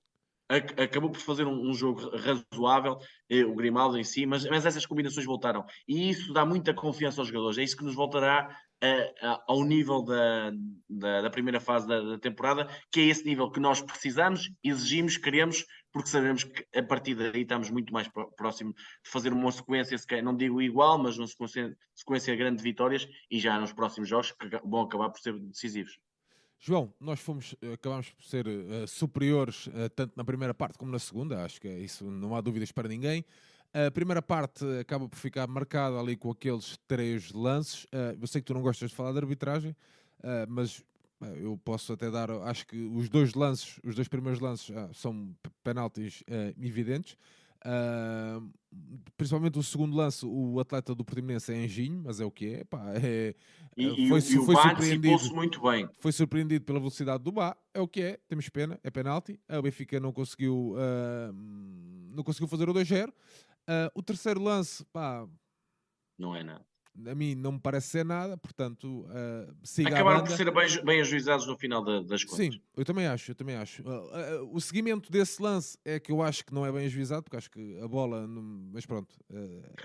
[SPEAKER 2] acabou por fazer um, um, jogo razoável, eh, o Grimaldo em si, mas, mas essas combinações voltaram. E isso dá muita confiança aos jogadores. É isso que nos voltará ao nível da, da, da primeira fase da, da, temporada, que é esse nível que nós precisamos, exigimos, queremos, porque sabemos que a partir daí estamos muito mais próximo de fazer uma sequência, se não digo igual, mas uma sequência, sequência grande de vitórias e já nos próximos jogos que vão acabar por ser decisivos.
[SPEAKER 1] João, nós fomos, acabamos por ser uh, superiores uh, tanto na primeira parte como na segunda, acho que é isso não há dúvidas para ninguém. A primeira parte acaba por ficar marcada ali com aqueles três lances. Uh, eu sei que tu não gostas de falar de arbitragem, uh, mas eu posso até dar, acho que os dois lances, os dois primeiros lances ah, são penaltis evidentes. Uh, principalmente o segundo lance, o atleta do Portimonense é Enginho, mas é o que é. Pá, *laughs* é
[SPEAKER 2] e, foi, e o foi surpreendido, muito bem.
[SPEAKER 1] Foi surpreendido pela velocidade do Bá, é o que é, temos pena, é penalti. A Benfica não conseguiu, uh, não conseguiu fazer o 2-0. O terceiro lance, pá,
[SPEAKER 2] não é nada
[SPEAKER 1] a mim não me parece ser nada, portanto, uh, siga
[SPEAKER 2] Acabaram por ser bem, bem ajuizados no final da, das contas.
[SPEAKER 1] Sim, eu também acho, eu também acho. Uh, uh, o seguimento desse lance é que eu acho que não é bem ajuizado, porque acho que a bola, não, mas pronto.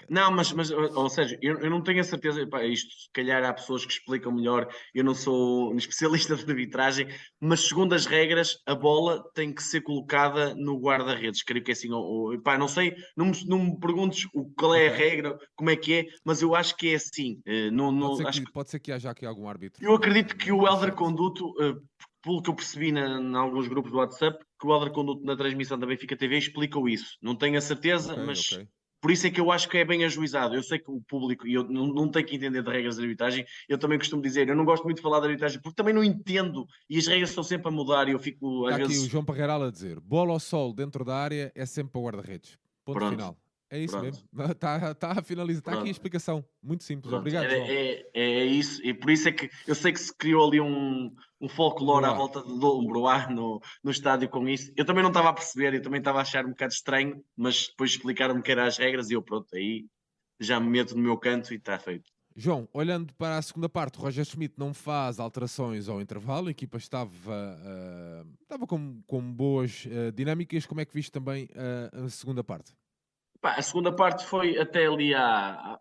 [SPEAKER 2] Não, mas, mas ou seja, eu, eu não tenho a certeza, pá, isto se calhar há pessoas que explicam melhor, eu não sou um *laughs* especialista de arbitragem, mas segundo as regras, a bola tem que ser colocada no guarda-redes, creio que é assim, ou, ou, pá, não sei, não me, não me perguntes o, qual é a regra, como é que é, mas eu acho que é sim. Uh, não, não,
[SPEAKER 1] pode, ser
[SPEAKER 2] acho
[SPEAKER 1] que, pode ser que haja aqui algum árbitro.
[SPEAKER 2] Eu acredito que o Elder Conduto, uh, pelo que eu percebi em alguns grupos do WhatsApp, que o Elder Conduto na transmissão da Benfica TV explicou isso. Não tenho a certeza, okay, mas okay. por isso é que eu acho que é bem ajuizado. Eu sei que o público, e eu não, não tenho que entender de regras de arbitragem, eu também costumo dizer, eu não gosto muito de falar de arbitragem porque também não entendo e as regras estão sempre a mudar e eu fico
[SPEAKER 1] às
[SPEAKER 2] Está
[SPEAKER 1] vezes... aqui o João Parreiral a dizer, bola ao sol dentro da área é sempre para guarda-redes. Ponto Pronto. final. É isso Pronto. mesmo. *laughs* Está tá a finalizar. Está aqui a explicação. Muito simples. Pronto. Obrigado.
[SPEAKER 2] É, é, é, isso. E por isso é que eu sei que se criou ali um, um folclore à volta do um broá no, no estádio com isso. Eu também não estava a perceber, eu também estava a achar um bocado estranho, mas depois explicaram-me que eram as regras e eu, pronto, aí já me meto no meu canto e está feito.
[SPEAKER 1] João, olhando para a segunda parte, o Roger Schmidt não faz alterações ao intervalo, a equipa estava, uh, estava com, com boas uh, dinâmicas. Como é que viste também uh, a segunda parte?
[SPEAKER 2] Pá, a segunda parte foi até ali à,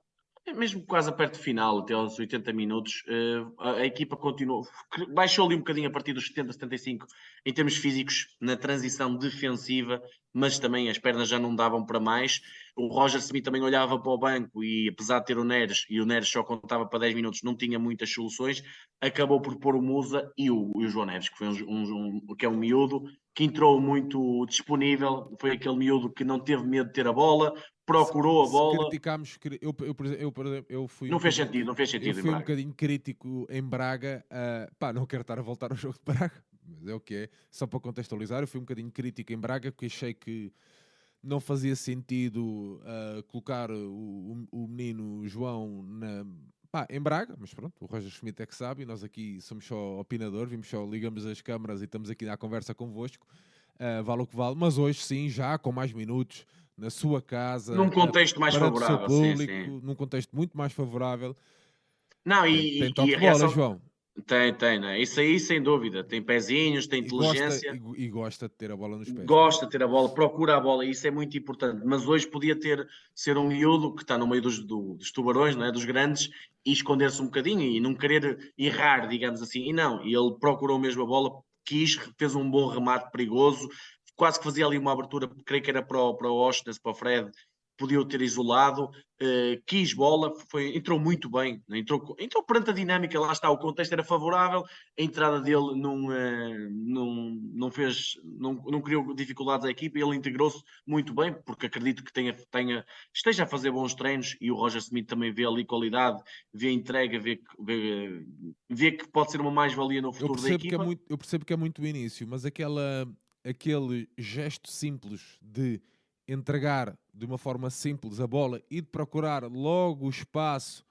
[SPEAKER 2] mesmo quase perto do final, até aos 80 minutos, uh, a, a, equipa continuou, baixou ali um bocadinho a partir dos 70, 75 em termos físicos, na transição defensiva, mas também as pernas já não davam para mais. O Roger Smith também olhava para o banco e, apesar de ter o Neres, e o Neres só contava para 10 minutos, não tinha muitas soluções, acabou por pôr o Musa e o, e o João Neves, que, foi um, um, que é um miúdo, que entrou muito disponível, foi aquele miúdo que não teve medo de ter a bola, procurou a bola.
[SPEAKER 1] Criticámos, eu, eu, eu, eu, fui.
[SPEAKER 2] Não fez sentido, não fez sentido.
[SPEAKER 1] Eu fui um bocadinho crítico em Braga. Uh, pá, não quero estar a voltar ao jogo de Braga, mas é o que é. Só para contextualizar, eu fui um bocadinho crítico em Braga porque achei que não fazia sentido uh, colocar o, o, menino João na, pá, em Braga, mas pronto, o Roger Schmidt é que sabe, e nós aqui somos só opinador, vimos só, ligamos as câmaras e estamos aqui na conversa convosco, uh, vale o que vale, mas hoje sim, já com mais minutos, na sua casa,
[SPEAKER 2] num contexto mais favorável,
[SPEAKER 1] público,
[SPEAKER 2] sim, sim.
[SPEAKER 1] num contexto muito mais favorável.
[SPEAKER 2] Não, e,
[SPEAKER 1] tem, tem e, de bola, reação... João.
[SPEAKER 2] Tem, tem, né? Isso aí sem dúvida. Tem pezinhos, tem inteligência.
[SPEAKER 1] E gosta, e, e gosta, de ter a bola nos pés.
[SPEAKER 2] Gosta de ter a bola, procura a bola, isso é muito importante. Mas hoje podia ter ser um miúdo que está no meio dos, do, dos tubarões, não é? dos grandes, e esconder-se um bocadinho e não querer errar, digamos assim. E não, ele procurou mesmo a bola, quis, fez um bom remate perigoso, quase que fazia ali uma abertura, creio que era para o, para o Oshness, para o Fred, podia ter isolado, uh, quis bola, foi, entrou muito bem, né? entrou, entrou perante a dinâmica, lá está, o contexto era favorável, a entrada dele não, uh, não, não fez, não, não criou dificuldades à equipa, ele integrou-se muito bem, porque acredito que tenha, tenha, esteja a fazer bons treinos e o Roger Smith também vê ali qualidade, vê a entrega, vê, vê, vê que pode ser uma mais-valia no futuro da equipa.
[SPEAKER 1] Que é muito, eu percebo que é muito o início, mas aquela, aquele gesto simples de entregar de uma forma simples a bola e de procurar logo o espaço,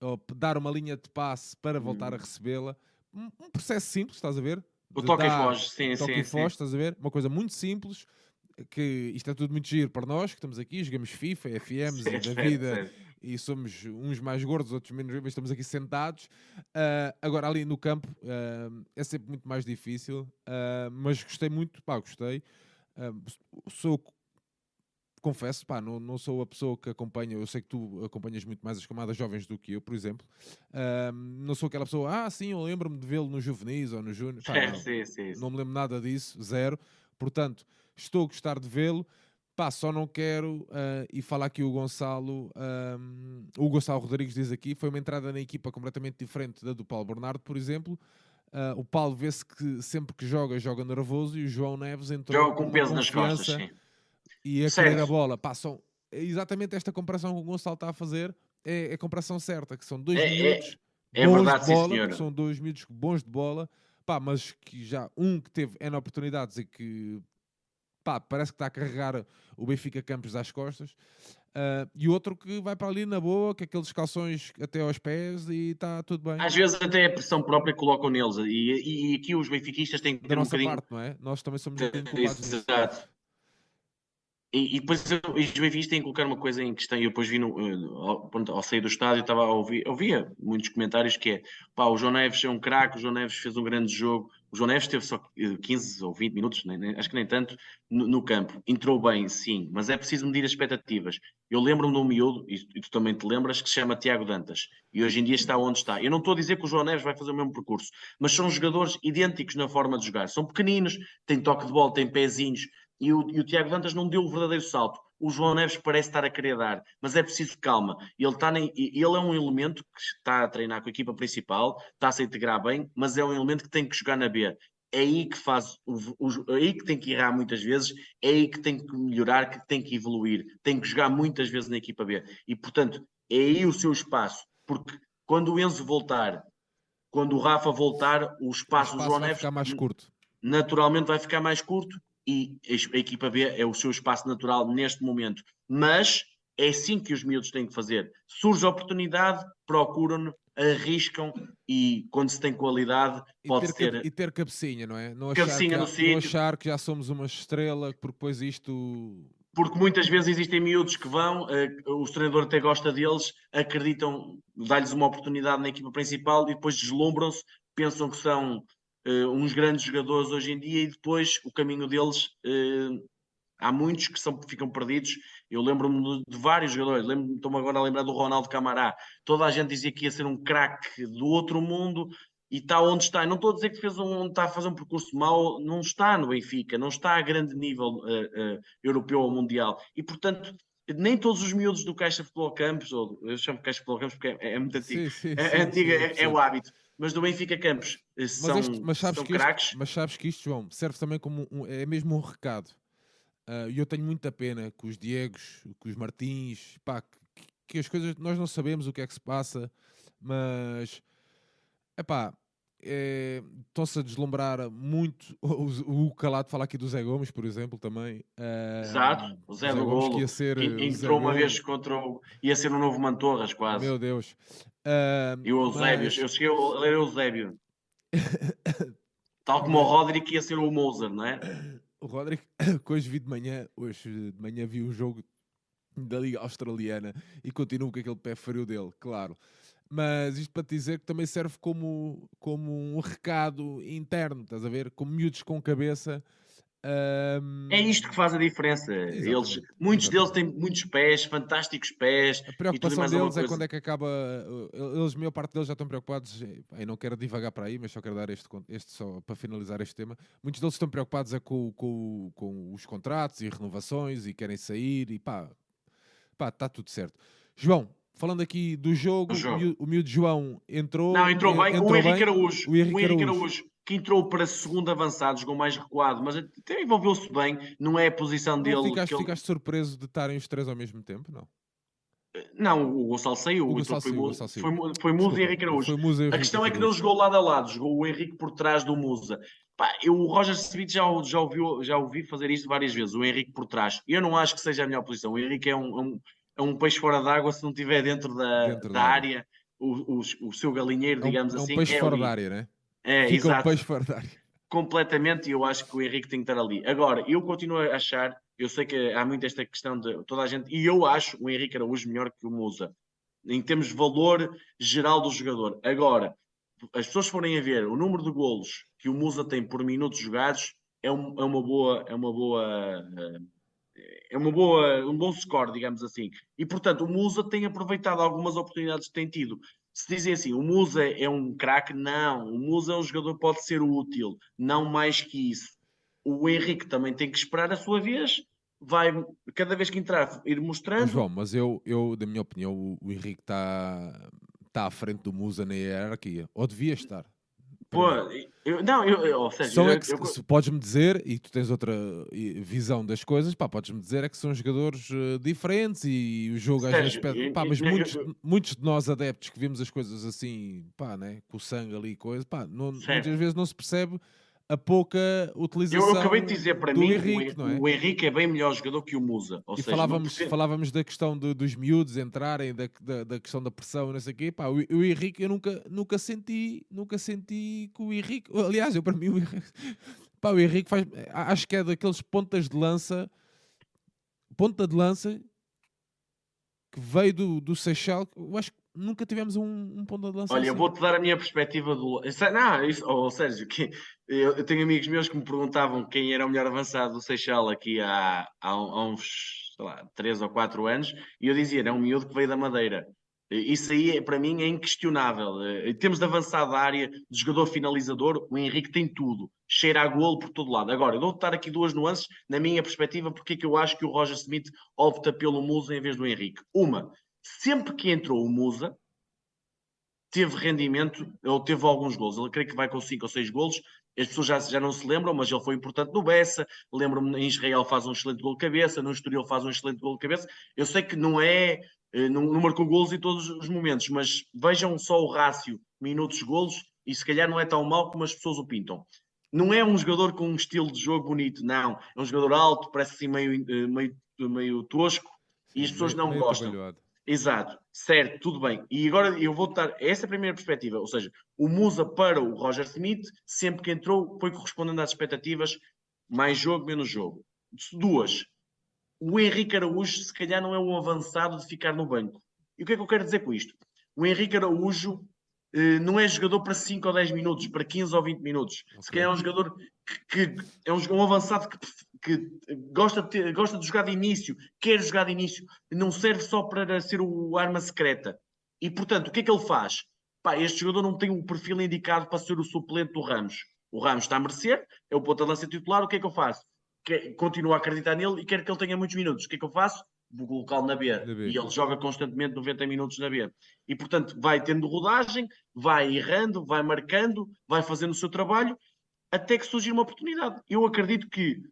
[SPEAKER 1] ou dar uma linha de passe para voltar hum. a recebê-la. Um, processo simples, estás a ver?
[SPEAKER 2] O toque e foge, sim,
[SPEAKER 1] toque
[SPEAKER 2] sim,
[SPEAKER 1] e foge, estás a ver? Uma coisa muito simples, que isto é tudo muito giro para nós, que estamos aqui, jogamos FIFA, FMs sim, e da vida, e somos uns mais gordos, outros menos, mas estamos aqui sentados. Uh, agora, ali no campo, uh, é sempre muito mais difícil, uh, mas gostei muito, pá, gostei. sou confesso, pá, não, não sou a pessoa que acompanha, eu sei que tu acompanhas muito mais as camadas jovens do que eu, por exemplo. não sou aquela pessoa, ah, sim, eu lembro-me de vê-lo no juvenis ou no júnior. *laughs*
[SPEAKER 2] Não, sim, sim,
[SPEAKER 1] não me lembro nada disso, zero. Portanto, estou a gostar de vê-lo. Pá, só não quero, uh, e falar aqui o Gonçalo, um, o Gonçalo Rodrigues diz aqui, foi uma entrada na equipa completamente diferente da do Paulo Bernardo, por exemplo. Uh, o Paulo vê-se que sempre que joga, joga nervoso e o João Neves entrou
[SPEAKER 2] joga com peso nas costas, sim
[SPEAKER 1] e a certo. querer a bola. Passam exatamente esta comparação que o Gonçalo está a fazer é, é a comparação certa, que são dois é, é minutos
[SPEAKER 2] é, é verdade,
[SPEAKER 1] de bola, são dois minutos bons de bola, pá, mas que já um que teve N oportunidades e que pá, parece que está a carregar o Benfica Campos às costas. Uh, e outro que vai para ali na boa, com aqueles calções até aos pés e está tudo bem.
[SPEAKER 2] Às vezes até a pressão própria colocam neles e, e aqui os benfiquistas têm que ter
[SPEAKER 1] da
[SPEAKER 2] um
[SPEAKER 1] nossa
[SPEAKER 2] bocadinho...
[SPEAKER 1] parte, não é? Nós também somos um bocadinho culpados
[SPEAKER 2] Exato. E, e depois os benfiquistas têm que colocar uma coisa em questão, eu depois vi no, eh, ao, ao sair do estádio, estava a ouvir, ouvia muitos comentários que é, pá, o João Neves é um craque, o João Neves fez um grande jogo, o João Neves teve só 15 eh, ou 20 minutos, nem, nem, acho que nem tanto, no, no, campo. Entrou bem, sim, mas é preciso medir as expectativas. Eu lembro-me de um miúdo, e, e, tu também te lembras, que se chama Tiago Dantas. E hoje em dia está onde está. Eu não estou a dizer que o João Neves vai fazer o mesmo percurso, mas são jogadores idênticos na forma de jogar. São pequeninos, têm toque de bola, têm pezinhos. E o, e o Tiago Dantas não deu o verdadeiro salto o João Neves parece estar a querer dar, mas é preciso calma. Ele, está ele é um elemento que está a treinar com a equipa principal, está a se integrar bem, mas é um elemento que tem que jogar na B. É aí que faz, é aí que tem que errar muitas vezes, é aí que tem que melhorar, que tem que evoluir, tem que jogar muitas vezes na equipa B. E portanto, é aí o seu espaço, porque quando o Enzo voltar, quando o Rafa voltar, o espaço, o espaço do João
[SPEAKER 1] vai
[SPEAKER 2] Neves
[SPEAKER 1] ficar mais curto.
[SPEAKER 2] naturalmente vai ficar mais curto e a equipa B é o seu espaço natural neste momento. Mas é assim que os miúdos têm que fazer. Surge a oportunidade, procuram, arriscam e quando se tem qualidade pode
[SPEAKER 1] e ter,
[SPEAKER 2] ser...
[SPEAKER 1] E ter cabecinha, não é? Não
[SPEAKER 2] cabecinha
[SPEAKER 1] achar, que, não achar que já somos uma estrela, porque depois isto...
[SPEAKER 2] Porque muitas vezes existem miúdos que vão, uh, o treinador até gosta deles, acreditam, dá-lhes uma oportunidade na equipa principal e depois deslumbram-se, pensam que são uh, uns grandes jogadores hoje em dia e depois o caminho deles uh, há muitos que são, ficam perdidos. Eu lembro-me de, de, vários jogadores, estou-me agora a lembrar do Ronaldo Camará. Toda a gente dizia que ia ser um craque do outro mundo e está onde está. Não estou a dizer que fez um, está a fazer um percurso mau, não está no Benfica, não está a grande nível uh, uh, europeu ou mundial. E portanto, nem todos os miúdos do Caixa Futebol Campos, ou eu chamo Caixa Futebol Campos porque é, é muito antigo, sim, sim, é, sim, antiga, é, é, o hábito mas do Benfica Campos eh, são, mas, este, mas sabes são craques.
[SPEAKER 1] mas sabes que isto, João, serve também como um, é mesmo um recado. Ah, e uh, eu tenho muita pena que os Diegos, que os Martins, pá, que, que, as coisas, nós não sabemos o que é que se passa, mas epá, é, estão-se a deslumbrar muito. *laughs* O, o Calado fala aqui do Zé Gomes, por exemplo, também.
[SPEAKER 2] Uh, Exato, o Zé, Zé do Gomes que ia ser, que entrou uma vez contra o. ia ser um novo Mantorras, quase.
[SPEAKER 1] Meu Deus.
[SPEAKER 2] Uh, e o Eusébio, mas... eu cheguei a ler o Eusébio. *laughs* Tal como o Roderick ia ser o Moser, não é? *coughs*
[SPEAKER 1] O *coughs* que hoje vi de manhã, hoje de manhã vi um jogo da Liga Australiana e continuo com aquele pé frio dele, claro. Mas isto para te dizer que também serve como, como um recado interno, estás a ver? Como miúdos com cabeça. Um...
[SPEAKER 2] É isto que faz a diferença. Eles, muitos Exatamente. deles têm muitos pés, fantásticos pés.
[SPEAKER 1] A preocupação deles é quando é que acaba. Eles, a maior parte deles já estão preocupados. Eu não quero divagar para aí, mas só quero dar este, este só para finalizar este tema. Muitos deles estão preocupados é com, com, com os contratos e renovações e querem sair e pá, pá, está tudo certo. João, falando aqui do jogo, jogo. o miúdo João entrou.
[SPEAKER 2] Não, entrou bem. Entrou o Henrique Araújo. O Henrique, Araújo. Araújo. que entrou para segundo avançado, jogou mais recuado, mas até envolveu-se bem. Não é a posição dele.
[SPEAKER 1] Ficaste,
[SPEAKER 2] ele...
[SPEAKER 1] ficaste surpreso de estarem os três ao mesmo tempo? Não.
[SPEAKER 2] Não, o Gonçalo saiu. O Gonçalo foi, Musa, foi, foi Musa e Henrique Araújo. a questão é que não jogou lado a lado, jogou o Henrique por trás do Musa. Pá, eu, o Roger Smith já, já, ouviu, já ouvi fazer isto várias vezes, o Henrique por trás. Eu não acho que seja a melhor posição. O Henrique é um, um é um peixe fora d'água se não estiver dentro da, dentro da, da área. O, o, o, seu galinheiro, digamos
[SPEAKER 1] é um,
[SPEAKER 2] assim.
[SPEAKER 1] É um peixe é fora da área, né?
[SPEAKER 2] É, Fica exato.
[SPEAKER 1] um peixe fora da área.
[SPEAKER 2] Completamente, e eu acho que o Henrique tem que estar ali. Agora, eu continuo a achar, eu sei que há muito esta questão de toda a gente, e eu acho o Henrique Araújo melhor que o Musa, em termos de valor geral do jogador. Agora, as pessoas forem a ver o número de golos que o Musa tem por minutos jogados, é, um, é uma boa, é uma boa uh, é uma boa, um bom score, digamos assim. E, portanto, o Musa tem aproveitado algumas oportunidades que tem tido. Se dizem assim, o Musa é um craque, não. O Musa é um jogador que pode ser útil, não mais que isso. O Henrique também tem que esperar a sua vez, vai, cada vez que entrar, ir mostrando. Mas,
[SPEAKER 1] João, mas eu, eu da minha opinião, o, o Henrique está tá à frente do Musa na hierarquia, ou devia estar.
[SPEAKER 2] Pô, Eu, não, eu, ou seja,
[SPEAKER 1] São
[SPEAKER 2] eu,
[SPEAKER 1] é que,
[SPEAKER 2] eu-
[SPEAKER 1] podes-me dizer, e tu tens outra visão das coisas, pá, podes-me dizer é que são jogadores eh, diferentes e o jogo às vezes pede,
[SPEAKER 2] eu-
[SPEAKER 1] pá, mas
[SPEAKER 2] eu- eu-
[SPEAKER 1] muitos,
[SPEAKER 2] eu-
[SPEAKER 1] muitos de nós adeptos que vimos as coisas assim, pá, né, com o sangue ali e coisa, pá, não- muitas vezes não se percebe a pouca utilização
[SPEAKER 2] eu acabei de dizer para mim,
[SPEAKER 1] Henrique,
[SPEAKER 2] o,
[SPEAKER 1] não é?
[SPEAKER 2] o Henrique é bem melhor jogador que o Musa.
[SPEAKER 1] E
[SPEAKER 2] seja, não
[SPEAKER 1] falávamos,
[SPEAKER 2] percebo-
[SPEAKER 1] falávamos da questão de- dos miúdos entrarem, da, da, da questão da pressão não sei o quê. Pá, o, o Henrique eu nunca, nunca senti, nunca senti que o Henrique. Aliás, eu para mim o Henrique, *laughs* pá, o Henrique faz. Acho que é daqueles pontas de lança, ponta de lança que veio do, do Seixal. Eu acho que nunca tivemos um, um ponta de lança.
[SPEAKER 2] Olha, eu
[SPEAKER 1] assim.
[SPEAKER 2] vou-te dar a minha perspectiva do. Não, isso, oh, Sérgio, que eu, eu tenho amigos meus que me perguntavam quem era o melhor avançado do Seixal aqui há, há, há uns, sei lá, 3 ou 4 anos, e eu dizia, é um miúdo que veio da Madeira. Isso aí, para mim, é inquestionável. Eh, Em termos de avançado área, de jogador finalizador, o Henrique tem tudo. Cheira a golo por todo lado. Agora, eu vou dar aqui duas nuances, na minha perspectiva, porque é que eu acho que o Roger Smith opta pelo Musa em vez do Henrique. Uma, sempre que entrou o Musa, teve rendimento, ele teve alguns gols. Ele creio que vai com 5 ou 6 gols. As pessoas já, já não se lembram, mas ele foi importante no Bessa. Lembro-me, em Israel faz um excelente gol de cabeça, no Estoril faz um excelente gol de cabeça. Eu sei que não é, eh, não, não marcou gols em todos os momentos, mas vejam só o rácio minutos-golos e se calhar não é tão mau como as pessoas o pintam. Não é um jogador com um estilo de jogo bonito, não. É um jogador alto, parece assim meio, eh, meio, meio tosco e as pessoas
[SPEAKER 1] Meio-
[SPEAKER 2] não
[SPEAKER 1] meio
[SPEAKER 2] gostam.
[SPEAKER 1] atabalhoado.
[SPEAKER 2] Exato, certo, tudo bem. E agora eu vou dar essa primeira perspectiva, ou seja, o Musa para o Roger Smith, sempre que entrou, foi correspondendo às expectativas, mais jogo, menos jogo. Duas, o Henrique Araújo, se calhar, não é um avançado de ficar no banco. E o que é que eu quero dizer com isto? O Henrique Araújo não é jogador para 5 ou 10 minutos, para 15 ou 20 minutos. Se
[SPEAKER 1] Ok.
[SPEAKER 2] calhar é um jogador que, que é um, um avançado que, que gosta, de ter- gosta de jogar de início, quer jogar de início, não serve só para ser o arma secreta. E portanto, o que é que ele faz? Pá, este jogador não tem um perfil indicado para ser o suplente do Ramos. O Ramos está a merecer, é o ponta de lança titular, o que é que eu faço? Que, continuo a acreditar nele e quero que ele tenha muitos minutos. O que é que eu faço? Colocá-lo na B.
[SPEAKER 1] Na B.
[SPEAKER 2] E ele joga constantemente 90 minutos na B. E portanto, vai tendo rodagem, vai errando, vai marcando, vai fazendo o seu trabalho, até que surgir uma oportunidade. Eu acredito que,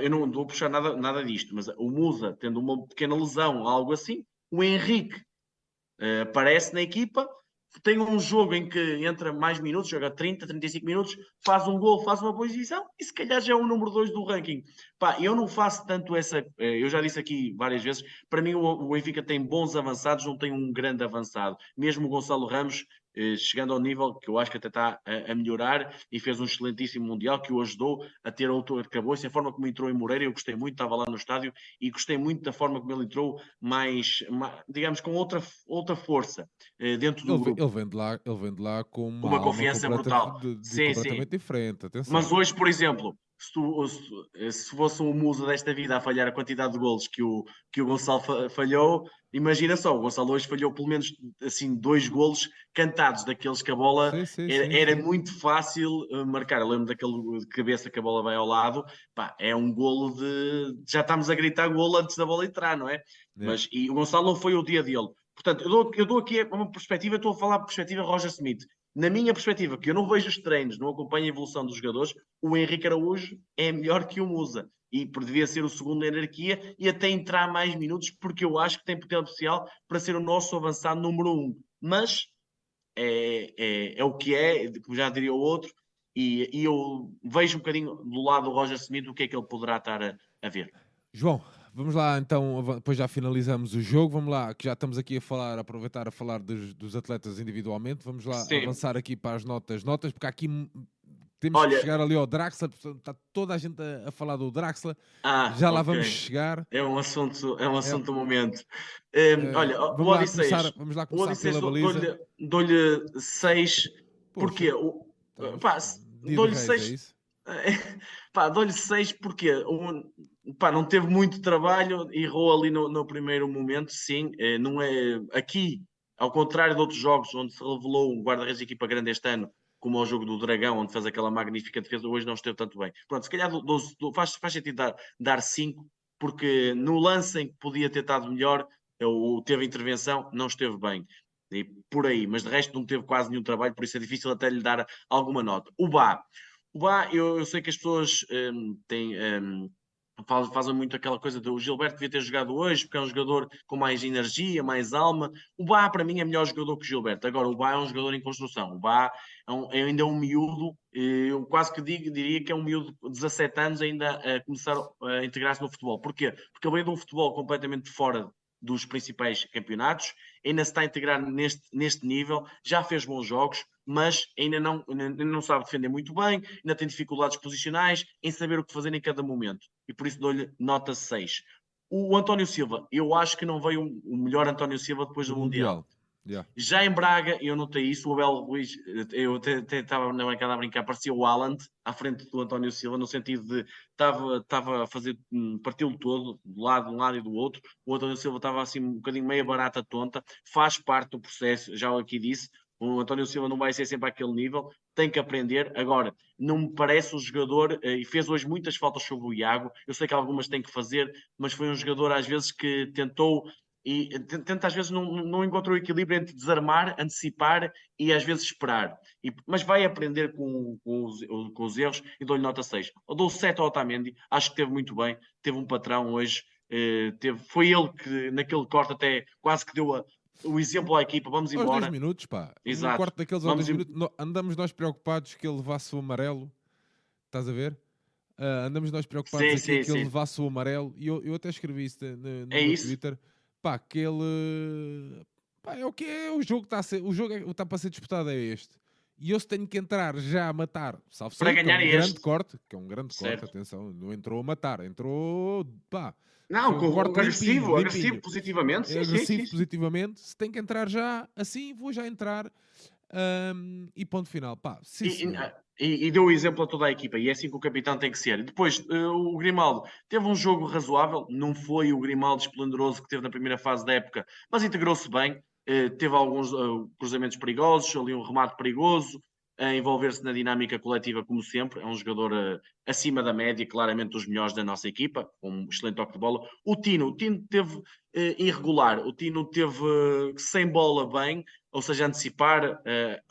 [SPEAKER 2] eu não vou puxar nada, nada disto, mas o Musa, tendo uma pequena lesão, algo assim, o Henrique eh, aparece na equipa, tem um jogo em que entra mais minutos, joga 30, 35 minutos, faz um gol, faz uma boa e se calhar já é o número 2 do ranking. Pá, eu não faço tanto essa. eh, Eu já disse aqui várias vezes, para mim o, Benfica tem bons avançados, não tem um grande avançado. Mesmo o Gonçalo Ramos, chegando ao nível que eu acho que até está a, a melhorar e fez um excelentíssimo Mundial que o ajudou a ter outro arcabouço. A forma como entrou em Moreira, eu gostei muito, estava lá no estádio e gostei muito da forma como ele entrou, mais, ma- digamos, com outra, outra força eh, dentro do
[SPEAKER 1] Ele,
[SPEAKER 2] grupo.
[SPEAKER 1] ele vem de lá, ele vem de lá com uma,
[SPEAKER 2] Uma confiança brutal.
[SPEAKER 1] de- de-
[SPEAKER 2] Sim, sim.
[SPEAKER 1] diferente. Atenção.
[SPEAKER 2] Mas hoje, por exemplo, se, tu- se- se fosse um musa desta vida a falhar a quantidade de golos que o, que o Gonçalo fa- falhou, imagina só, o Gonçalo hoje falhou pelo menos assim dois golos cantados, daqueles que a bola
[SPEAKER 1] Sim, sim,
[SPEAKER 2] era,
[SPEAKER 1] sim,
[SPEAKER 2] era muito fácil eh, marcar. Eu lembro daquele de cabeça que a bola vai ao lado, pá, é um golo de. Já estamos a gritar golo antes da bola entrar, não é?
[SPEAKER 1] É.
[SPEAKER 2] Mas, e o Gonçalo não foi o dia dele. Portanto, eu dou, eu dou aqui uma perspectiva, estou a falar a perspectiva Roger Smith. Na minha perspectiva, que eu não vejo os treinos, não acompanho a evolução dos jogadores, o Henrique Araújo é melhor que o Musa. E devia ser o segundo na hierarquia e até entrar mais minutos, porque eu acho que tem potencial para ser o nosso avançado número um. Mas é, é, é o que é, como já diria o outro, e, e eu vejo um bocadinho do lado do Roger Smith o que é que ele poderá estar a, a ver.
[SPEAKER 1] João, vamos lá então, depois já finalizamos o jogo, vamos lá, que já estamos aqui a falar, a aproveitar a falar dos, dos atletas individualmente, vamos lá
[SPEAKER 2] Sim.
[SPEAKER 1] avançar aqui para as notas, notas, porque aqui temos
[SPEAKER 2] Olha-
[SPEAKER 1] que chegar ali ao Draxler, está toda a gente a, a falar do Draxler,
[SPEAKER 2] Ah,
[SPEAKER 1] já lá
[SPEAKER 2] ok.
[SPEAKER 1] vamos chegar.
[SPEAKER 2] É um assunto, é um assunto do momento. Um,
[SPEAKER 1] Eh,
[SPEAKER 2] olha,
[SPEAKER 1] vamos,
[SPEAKER 2] o
[SPEAKER 1] lá
[SPEAKER 2] Odisseias,
[SPEAKER 1] começar, vamos lá
[SPEAKER 2] o
[SPEAKER 1] começar
[SPEAKER 2] Odisseias
[SPEAKER 1] pela baliza.
[SPEAKER 2] dou-lhe dou-lhe seis,
[SPEAKER 1] Poxa,
[SPEAKER 2] porquê? O,
[SPEAKER 1] estamos-
[SPEAKER 2] pá,
[SPEAKER 1] dia de
[SPEAKER 2] dou-lhe seis-
[SPEAKER 1] é *laughs*
[SPEAKER 2] pá, dou-lhe seis porque um, pá, não teve muito trabalho, errou ali no, no primeiro momento, sim. eh, Não é, aqui, ao contrário de outros jogos onde se revelou um guarda-redes de equipa grande este ano, como ao jogo do Dragão, onde fez aquela magnífica defesa, hoje não esteve tanto bem. Pronto, se calhar dou- dou- faz, faz sentido dar, dar cinco, porque no lance em que podia ter estado melhor, ou teve intervenção, não esteve bem. E por aí, mas de resto não teve quase nenhum trabalho, por isso é difícil até lhe dar alguma nota. O Bá, o Bá, eu, eu sei que as pessoas um, têm. Fazem muito aquela coisa do Gilberto devia ter jogado hoje, porque é um jogador com mais energia, mais alma. O Bá, para mim, é melhor jogador que o Gilberto. Agora, o Bá é um jogador em construção. O Bá é, um, é ainda um miúdo, eu quase que digo, diria que é um miúdo de 17 anos ainda a começar a integrar-se no futebol. Porquê? Porque ele veio de um futebol completamente fora dos principais campeonatos, ainda se está a integrar neste, neste nível, já fez bons jogos, mas ainda não, ainda não sabe defender muito bem, ainda tem dificuldades posicionais em saber o que fazer em cada momento. E por isso dou-lhe nota 6. O António Silva, eu acho que não veio o melhor António Silva depois do Mundial. mundial. Yeah. Já em Braga, eu notei isso. O Abel Ruiz, eu até estava na bancada a brincar, parecia o Haaland à frente do António Silva, no sentido de estava a fazer hum, partiu todo, do lado de um lado e do outro. O António Silva estava assim um bocadinho meia barata tonta, faz parte do processo, já aqui disse. O António Silva não vai ser sempre àquele nível, tem que aprender. Agora, não me parece o jogador, eh, e fez hoje muitas faltas sobre o Iago. Eu sei que algumas tem que fazer, mas foi um jogador às vezes que tentou e tenta às vezes não, não encontra o equilíbrio entre desarmar, antecipar e às vezes esperar. E, mas vai aprender com, com, os, com os erros e dou-lhe nota 6. Eu dou 7 ao Otamendi, acho que teve muito bem, teve um patrão hoje, eh, teve, foi ele que naquele corte até quase que deu a, o exemplo à equipa, vamos embora. Aos
[SPEAKER 1] 10 minutos, pá. Exato. No quarto daqueles aos 10 minutos, andamos nós preocupados que ele levasse o amarelo, estás a ver? Uh, andamos nós preocupados sim, aqui sim, que sim. ele levasse o amarelo, e eu, eu até escrevi isso no, no é isso? Twitter pá, que ele pá, é o que é, o jogo está a ser, o jogo é, está para ser disputado é este. E eu se tenho que entrar já a matar, salve
[SPEAKER 2] para ganhar
[SPEAKER 1] é um
[SPEAKER 2] este.
[SPEAKER 1] grande corte, que é um grande certo. corte, atenção, não entrou a matar, entrou, pá.
[SPEAKER 2] Não, com um corte agressivo, limpinho, agressivo limpinho. positivamente. Sim,
[SPEAKER 1] agressivo
[SPEAKER 2] sim, sim,
[SPEAKER 1] positivamente. Se tem que entrar já assim, vou já entrar. Um, e ponto final. Pá, sim,
[SPEAKER 2] e, e, e, deu o exemplo a toda a equipa, e é assim que o capitão tem que ser. Depois, uh, o Grimaldo teve um jogo razoável, não foi o Grimaldo esplendoroso que teve na primeira fase da época, mas integrou-se bem, teve alguns uh, cruzamentos perigosos, ali um remate perigoso, a envolver-se na dinâmica coletiva, como sempre. É um jogador uh, acima da média, claramente dos melhores da nossa equipa, com um excelente toque de bola. O Tino, o Tino teve uh, irregular, o Tino teve uh, sem bola bem, ou seja, antecipar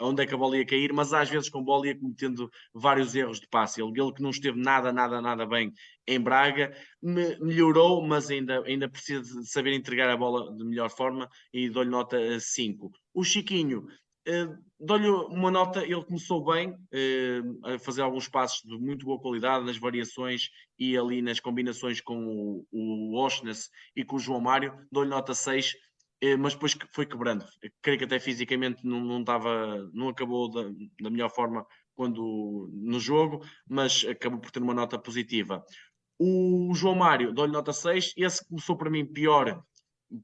[SPEAKER 2] onde é que a bola ia cair, mas às vezes com bola ia cometendo vários erros de passe. Ele, ele que não esteve nada, nada, nada bem em Braga, me, melhorou, mas ainda, ainda precisa saber entregar a bola de melhor forma e dou-lhe nota 5. O Chiquinho Uh, Dou-lhe uma nota, ele começou bem uh, a fazer alguns passos de muito boa qualidade nas variações e ali nas combinações com o, o Oshness e com o João Mário. Dou-lhe nota 6, uh, eh, mas depois foi quebrando. Creio que até fisicamente não, não, não acabou da, da melhor forma quando no jogo, mas acabou por ter uma nota positiva. O João Mário, dou-lhe nota 6, esse começou para mim pior,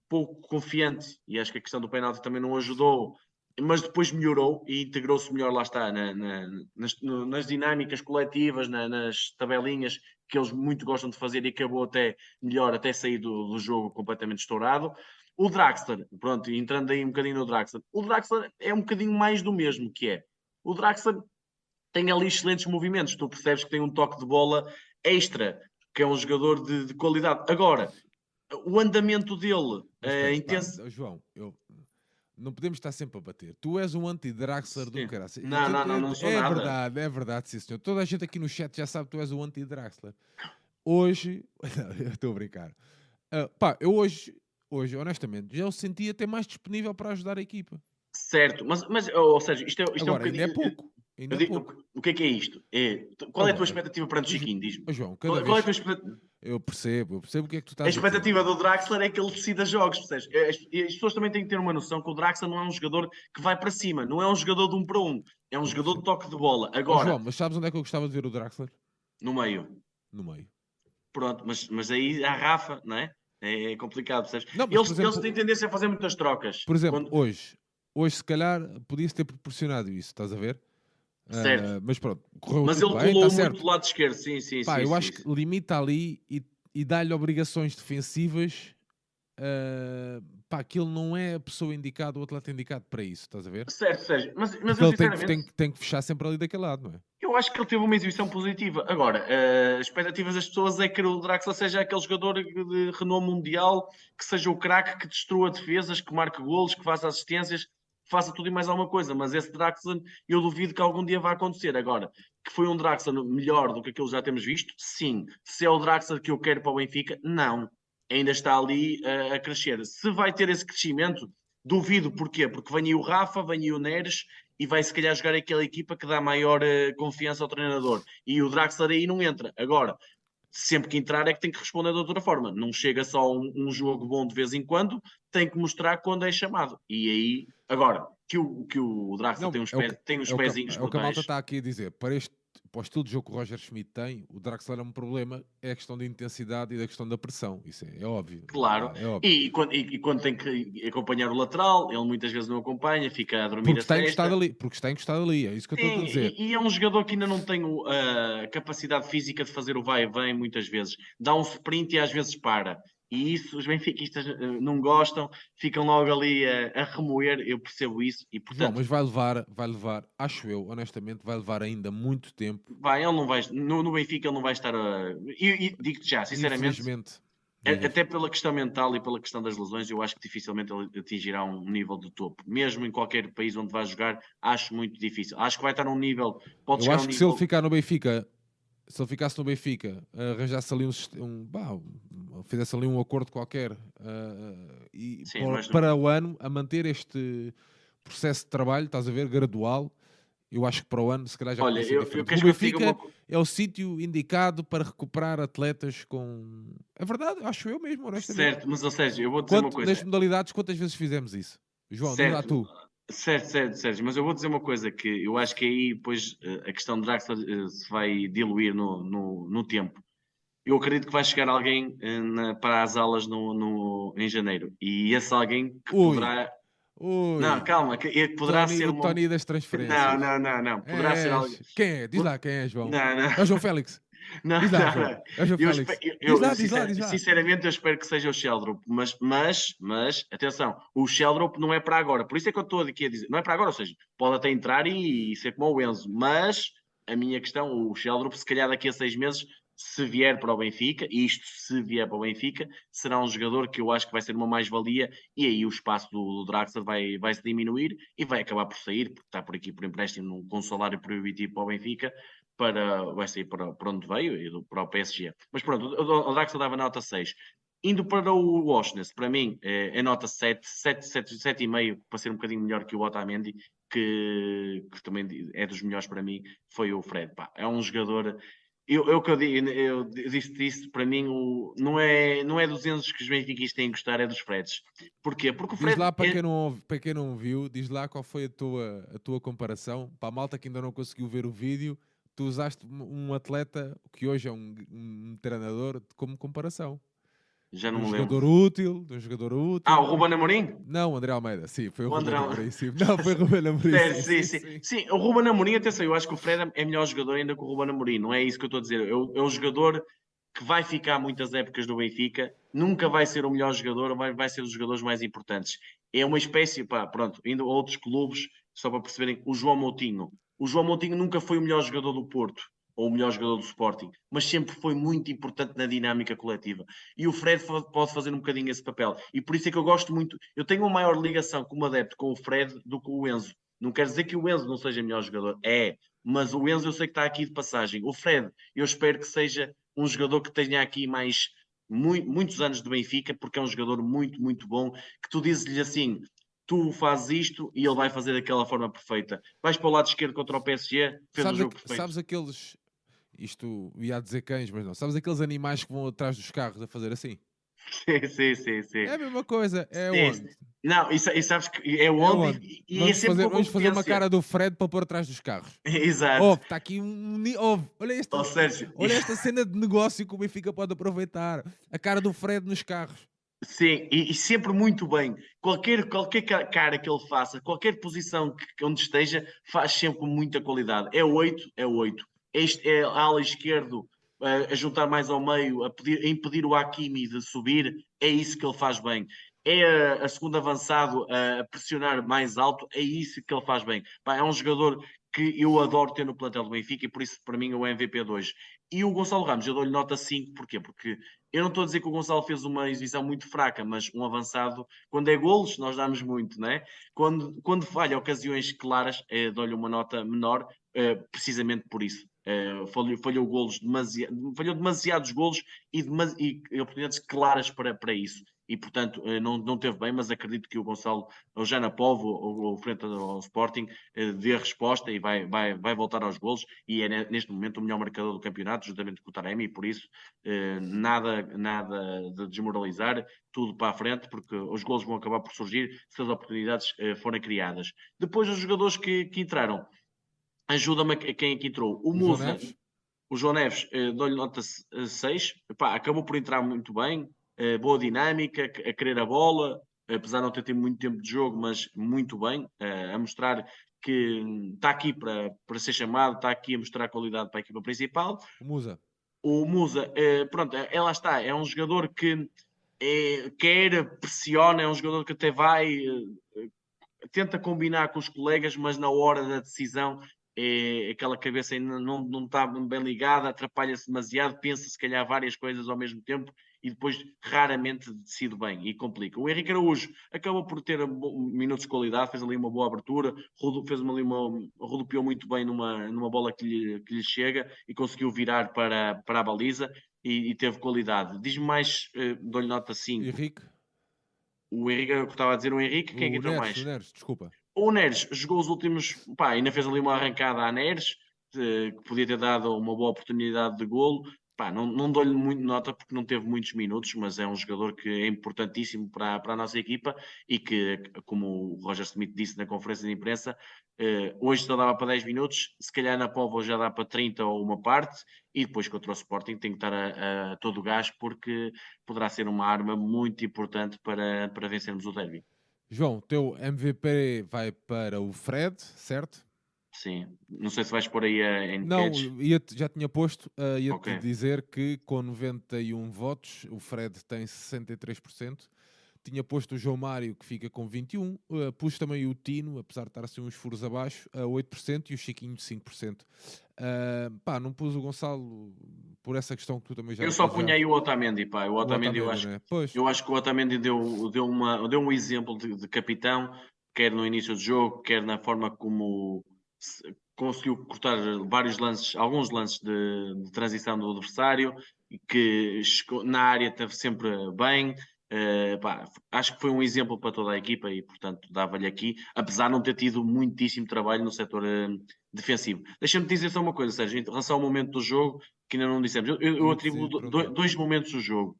[SPEAKER 2] pouco confiante, e acho que a questão do penalti também não ajudou mas depois melhorou e integrou-se melhor, lá está, na, na, nas, no, nas, dinâmicas coletivas, na, nas tabelinhas que eles muito gostam de fazer e acabou até melhor, até sair do, do jogo completamente estourado. O Draxler, pronto, entrando aí um bocadinho no Draxler, o Draxler é um bocadinho mais do mesmo que é. O Draxler tem ali excelentes movimentos, tu percebes que tem um toque de bola extra, que é um jogador de, de qualidade. Agora, o andamento dele, é intenso.
[SPEAKER 1] João, eu não podemos estar sempre a bater. Tu és um anti-Draxler do caralho.
[SPEAKER 2] Não, não, não, não sou
[SPEAKER 1] É
[SPEAKER 2] nada.
[SPEAKER 1] verdade, é verdade, sim senhor. Toda a gente aqui no chat já sabe que tu és o anti-Draxler. Hoje, *laughs* estou a brincar. Uh, pá, eu hoje, hoje, honestamente, já o senti até mais disponível para ajudar a equipa.
[SPEAKER 2] Certo, mas, mas ou seja, isto é, isto
[SPEAKER 1] Agora,
[SPEAKER 2] é um
[SPEAKER 1] bocadinho... Ainda é pouco. Ainda digo,
[SPEAKER 2] é pouco. O que é que é isto? É, qual é a tua expectativa perante o Chiquinho? Diz-me.
[SPEAKER 1] João,
[SPEAKER 2] qual,
[SPEAKER 1] vez...
[SPEAKER 2] qual é a tua expectativa?
[SPEAKER 1] Eu percebo, eu percebo o que é que tu estás
[SPEAKER 2] a expectativa a do Draxler é que ele decida jogos, percebes? As, as, pessoas também têm que ter uma noção que o Draxler não é um jogador que vai para cima, não é um jogador de um para um, é um jogador de toque de bola. Agora, oh,
[SPEAKER 1] João, mas sabes onde é que eu gostava de ver o Draxler?
[SPEAKER 2] No meio.
[SPEAKER 1] No meio.
[SPEAKER 2] Pronto, mas, mas aí a Rafa, não é? É complicado, percebes? Não, eles, exemplo, eles têm tendência a fazer muitas trocas.
[SPEAKER 1] Por exemplo, Quando... hoje, hoje se calhar podia-se ter proporcionado isso, estás a ver?
[SPEAKER 2] Certo. Uh,
[SPEAKER 1] mas pronto, correu
[SPEAKER 2] Mas ele
[SPEAKER 1] bem,
[SPEAKER 2] colou
[SPEAKER 1] tá
[SPEAKER 2] muito do lado esquerdo, sim, sim,
[SPEAKER 1] Pá,
[SPEAKER 2] sim.
[SPEAKER 1] Eu
[SPEAKER 2] sim,
[SPEAKER 1] acho
[SPEAKER 2] sim.
[SPEAKER 1] que limita ali e, e dá-lhe obrigações defensivas. Uh, pá, que ele não é a pessoa indicada, o atleta indicado para isso, estás a ver?
[SPEAKER 2] Certo, Sérgio, mas, mas
[SPEAKER 1] ele tem que, tem, tem, que fechar sempre ali daquele lado, não é?
[SPEAKER 2] Eu acho que ele teve uma exibição positiva. Agora, uh, as expectativas das pessoas é que o Draxler seja aquele jogador de renome mundial, que seja o craque que destrua defesas, que marque golos, que faça assistências faça tudo e mais alguma coisa, mas esse Draxler eu duvido que algum dia vá acontecer. Agora, que foi um Draxler melhor do que aquilo que já temos visto? Sim. Se é o Draxler que eu quero para o Benfica? Não. Ainda está ali uh, a crescer. Se vai ter esse crescimento, duvido. Porquê? Porque vem aí o Rafa, vem aí o Neres e vai se calhar jogar aquela equipa que dá maior uh, confiança ao treinador. E o Draxler aí não entra. Agora, sempre que entrar é que tem que responder de outra forma. Não chega só um, um jogo bom de vez em quando, tem que mostrar quando é chamado. E aí, agora, que o, que o Draxler tem uns, é tem uns é pezinhos
[SPEAKER 1] É o que a malta está aqui a dizer. Para este para o estilo de jogo que o Roger Schmidt tem, o Draxler é um problema, é a questão da intensidade e da questão da pressão. Isso é, é óbvio.
[SPEAKER 2] Claro.
[SPEAKER 1] É, óbvio.
[SPEAKER 2] E, quando, e, e, quando, tem que acompanhar o lateral, ele muitas vezes não acompanha, fica a dormir
[SPEAKER 1] porque a está encostado ali Porque está encostado ali, é isso que eu estou a dizer.
[SPEAKER 2] E, e, é um jogador que ainda não tem a uh, capacidade física de fazer o vai e vem muitas vezes. Dá um sprint e às vezes para. E isso os benfiquistas uh, não gostam, ficam logo ali a, a, remoer, eu percebo isso. E, portanto,
[SPEAKER 1] não, mas vai levar, vai levar, acho eu, honestamente, vai levar ainda muito tempo.
[SPEAKER 2] Vai, ele não vai, no, no Benfica ele não vai estar a. E, digo-te já, sinceramente. Até pela questão mental e pela questão das lesões, eu acho que dificilmente ele atingirá um nível de topo. Mesmo em qualquer país onde vá jogar, acho muito difícil. Acho que vai estar num nível. Pode
[SPEAKER 1] eu acho
[SPEAKER 2] um
[SPEAKER 1] que
[SPEAKER 2] nível...
[SPEAKER 1] se ele ficar no Benfica se ele ficasse no Benfica, arranjasse ali um, um bah, fizesse ali um acordo qualquer uh, e Sim, para, para o ano a manter este processo de trabalho, estás a ver, gradual, eu acho que para o ano se calhar já
[SPEAKER 2] Olha, eu, eu
[SPEAKER 1] o Benfica uma... é o sítio indicado para recuperar atletas com. É verdade, acho eu mesmo.
[SPEAKER 2] Certo, mas ou seja, eu vou dizer
[SPEAKER 1] Quanto,
[SPEAKER 2] uma coisa.
[SPEAKER 1] Nas modalidades, quantas vezes fizemos isso? João, certo. diz lá tu.
[SPEAKER 2] Certo, certo, Sérgio, mas eu vou dizer uma coisa que eu acho que aí depois eh, a questão de Draxler eh, se vai diluir no, no, no tempo. Eu acredito que vai chegar alguém eh, na, para as aulas no, no, em janeiro e esse alguém que Ui. poderá.
[SPEAKER 1] Ui.
[SPEAKER 2] Não, calma, que poderá
[SPEAKER 1] Tony,
[SPEAKER 2] ser
[SPEAKER 1] o Tony das transferências.
[SPEAKER 2] Não, não, não, não. Poderá
[SPEAKER 1] és...
[SPEAKER 2] ser alguém.
[SPEAKER 1] Quem é? Diz lá quem é, João.
[SPEAKER 2] Não, não.
[SPEAKER 1] É o João Félix.
[SPEAKER 2] Não,
[SPEAKER 1] diz lá, não, eu,
[SPEAKER 2] eu, diz lá, diz lá, diz lá. Sinceramente, eu espero que seja o Sheldrop, mas, mas, mas, atenção, o Sheldrop não é para agora, por isso é que eu estou aqui a dizer, não é para agora, ou seja, pode até entrar e, e ser como o Enzo, mas a minha questão, o Sheldrop, se calhar daqui a seis meses, se vier para o Benfica, e isto se vier para o Benfica, será um jogador que eu acho que vai ser uma mais-valia, e aí o espaço do, do Draxler vai, vai se diminuir e vai acabar por sair, porque está por aqui por empréstimo com um salário proibitivo para o Benfica, para, vai sair para, para onde veio e para o PSG. Mas pronto, o, o Draxler dava nota 6. Indo para o Washington, para mim é, é nota 7, 7, 7, 7,5 para ser um bocadinho melhor que o Otamendi, que, que, também é dos melhores para mim, foi o Fred. Pá, é um jogador. Eu, eu, eu, eu disse isso, para mim, o, não, é, não é dos Enzos que os benfiquistas têm que gostar, é dos Freds. Porquê? Porque o Fred.
[SPEAKER 1] Diz lá para,
[SPEAKER 2] é...
[SPEAKER 1] quem não, para quem não viu, diz lá qual foi a tua, a tua comparação. Para a malta que ainda não conseguiu ver o vídeo, tu usaste um atleta que hoje é um, um treinador como comparação.
[SPEAKER 2] Já não
[SPEAKER 1] um
[SPEAKER 2] me
[SPEAKER 1] lembro. jogador útil, de um jogador útil.
[SPEAKER 2] Ah, o Ruben Amorim?
[SPEAKER 1] Não, o André Almeida, sim, foi o, o Ruben Amorim. Sim. Não, foi o Ruben Amorim.
[SPEAKER 2] sim, sim, sim, sim. sim, o Ruben Amorim, atenção, eu acho que o Fred é melhor jogador ainda que o Ruben Amorim, não é isso que eu estou a dizer. É o, é jogador que vai ficar muitas épocas no Benfica, nunca vai ser o melhor jogador, vai, vai ser um dos jogadores mais importantes. É uma espécie, pá, pronto, indo a outros clubes, só para perceberem, o João Moutinho. O João Moutinho nunca foi o melhor jogador do Porto ou o melhor jogador do Sporting, mas sempre foi muito importante na dinâmica coletiva. E o Fred pode fazer um bocadinho esse papel. E por isso é que eu gosto muito. Eu tenho uma maior ligação como adepto com o Fred do que o Enzo. Não quer dizer que o Enzo não seja melhor jogador, é, mas o Enzo eu sei que está aqui de passagem. O Fred, eu espero que seja um jogador que tenha aqui mais muito, muitos anos de Benfica, porque é um jogador muito, muito bom, que tu dizes-lhe assim, tu fazes isto e ele vai fazer daquela forma perfeita. Vais para o lado esquerdo contra o PSG, fez sabes o jogo perfeito.
[SPEAKER 1] Sabes aqueles, isto ia dizer cães, mas não. Sabes aqueles animais que vão atrás dos carros a fazer assim? *laughs*
[SPEAKER 2] Sim, sim, sim, sim. É
[SPEAKER 1] a mesma coisa, é sim, onde?
[SPEAKER 2] Não, e, e sabes que é onde, é onde? e,
[SPEAKER 1] vamos
[SPEAKER 2] é sempre
[SPEAKER 1] fazer, Vamos fazer uma cara do Fred para pôr atrás dos carros. *laughs*
[SPEAKER 2] Exato.
[SPEAKER 1] Oh, está aqui um. Oh, olha, esta,
[SPEAKER 2] oh, Sérgio.
[SPEAKER 1] olha esta cena de negócio que o Benfica pode aproveitar. A cara do Fred nos carros.
[SPEAKER 2] Sim, e, e, sempre muito bem. Qualquer, qualquer cara que ele faça, qualquer posição que, onde esteja, faz sempre com muita qualidade. É 8, é 8 este é ala esquerdo a, a juntar mais ao meio, a, pedir, a, impedir o Hakimi de subir, é isso que ele faz bem. É a, a segundo avançado a pressionar mais alto, é isso que ele faz bem. Pá, é um jogador que eu adoro ter no plantel do Benfica e por isso para mim é o MVP 2. E o Gonçalo Ramos, eu dou-lhe nota 5, porquê? Porque eu não estou a dizer que o Gonçalo fez uma exibição muito fraca, mas um avançado, quando é golos, nós damos muito, né? Quando, quando falha ocasiões claras, eh, dou-lhe uma nota menor, eh, precisamente por isso. Eh, falhou, falhou, golos demasiado, falhou demasiados golos e, e oportunidades claras para, para isso e, portanto, eh, não, não teve bem, mas acredito que o Gonçalo, o Jana Povo, ou, frente ao Sporting, eh, dê resposta e vai, vai, vai voltar aos golos. E é neste momento o melhor marcador do campeonato, juntamente com o Taremi, e por isso eh, nada, nada de desmoralizar, tudo para a frente, porque os golos vão acabar por surgir se as oportunidades forem criadas. Depois, os jogadores que, que entraram, ajuda-me quem aqui entrou. O Musa, o João Neves, dou-lhe nota 6, Pá, acabou por entrar muito bem, boa dinâmica, a querer a bola, apesar de não ter tido muito tempo de jogo, mas muito bem, eh, a mostrar que está aqui para, para ser chamado, está aqui a mostrar qualidade para a equipa principal.
[SPEAKER 1] O Musa.
[SPEAKER 2] O Musa, eh, pronto, ela está, é um jogador que é, quer, pressiona, é um jogador que até vai, tenta combinar com os colegas, mas na hora da decisão é, aquela cabeça ainda não, não está bem ligada, atrapalha-se demasiado, pensa se calhar várias coisas ao mesmo tempo e depois raramente decide bem e complica. O Henrique Araújo acabou por ter minutos de qualidade, fez ali uma boa abertura, fez ali uma, rodopiou muito bem numa, numa bola que lhe, que lhe chega e conseguiu virar para, para a baliza e, e teve qualidade. Diz-me mais, uh, dou-lhe nota 5.
[SPEAKER 1] Henrique?
[SPEAKER 2] O Henrique, eu estava a dizer o Henrique, quem é
[SPEAKER 1] que
[SPEAKER 2] entrou mais?
[SPEAKER 1] O Neres, desculpa.
[SPEAKER 2] O Neres jogou os últimos, pá, ainda fez ali uma arrancada à Neres, que podia ter dado uma boa oportunidade de golo, Pá, não, não dou-lhe muito nota porque não teve muitos minutos, mas é um jogador que é importantíssimo para, para a nossa equipa e que, como o Roger Smith disse na conferência de imprensa, eh, hoje só dava para 10 minutos, se calhar na Povo já dá para 30 ou uma parte, e depois contra o Sporting tem que estar a, a todo o gás porque poderá ser uma arma muito importante para, para vencermos o derby.
[SPEAKER 1] João, teu MVP vai para o Fred, certo?
[SPEAKER 2] Sim, não sei se vais pôr aí a, em
[SPEAKER 1] Não, ia já tinha posto, uh, ia-te okay. dizer que com 91 votos, o Fred tem 63%, tinha posto o João Mário que fica com 21, uh, pus também o Tino, apesar de estar assim uns furos abaixo, a 8% e o Chiquinho 5%. Uh, pá, não pus o Gonçalo por essa questão que tu também já
[SPEAKER 2] Eu só punha aí o Otamendi, pá. O Otamendi, o Otamendi eu, acho, né? eu acho que o Otamendi deu, deu, uma, deu um exemplo de, de capitão, quer no início do jogo, quer na forma como conseguiu cortar vários lances, alguns lances de, de transição do adversário, que na área esteve sempre bem. Uh, pá, acho que foi um exemplo para toda a equipa e, portanto, dava-lhe aqui, apesar de não ter tido muitíssimo trabalho no setor uh, defensivo. Deixa-me dizer só uma coisa, Sérgio, em relação ao momento do jogo, que ainda não dissemos. Eu, eu atribuo do, dois momentos do jogo.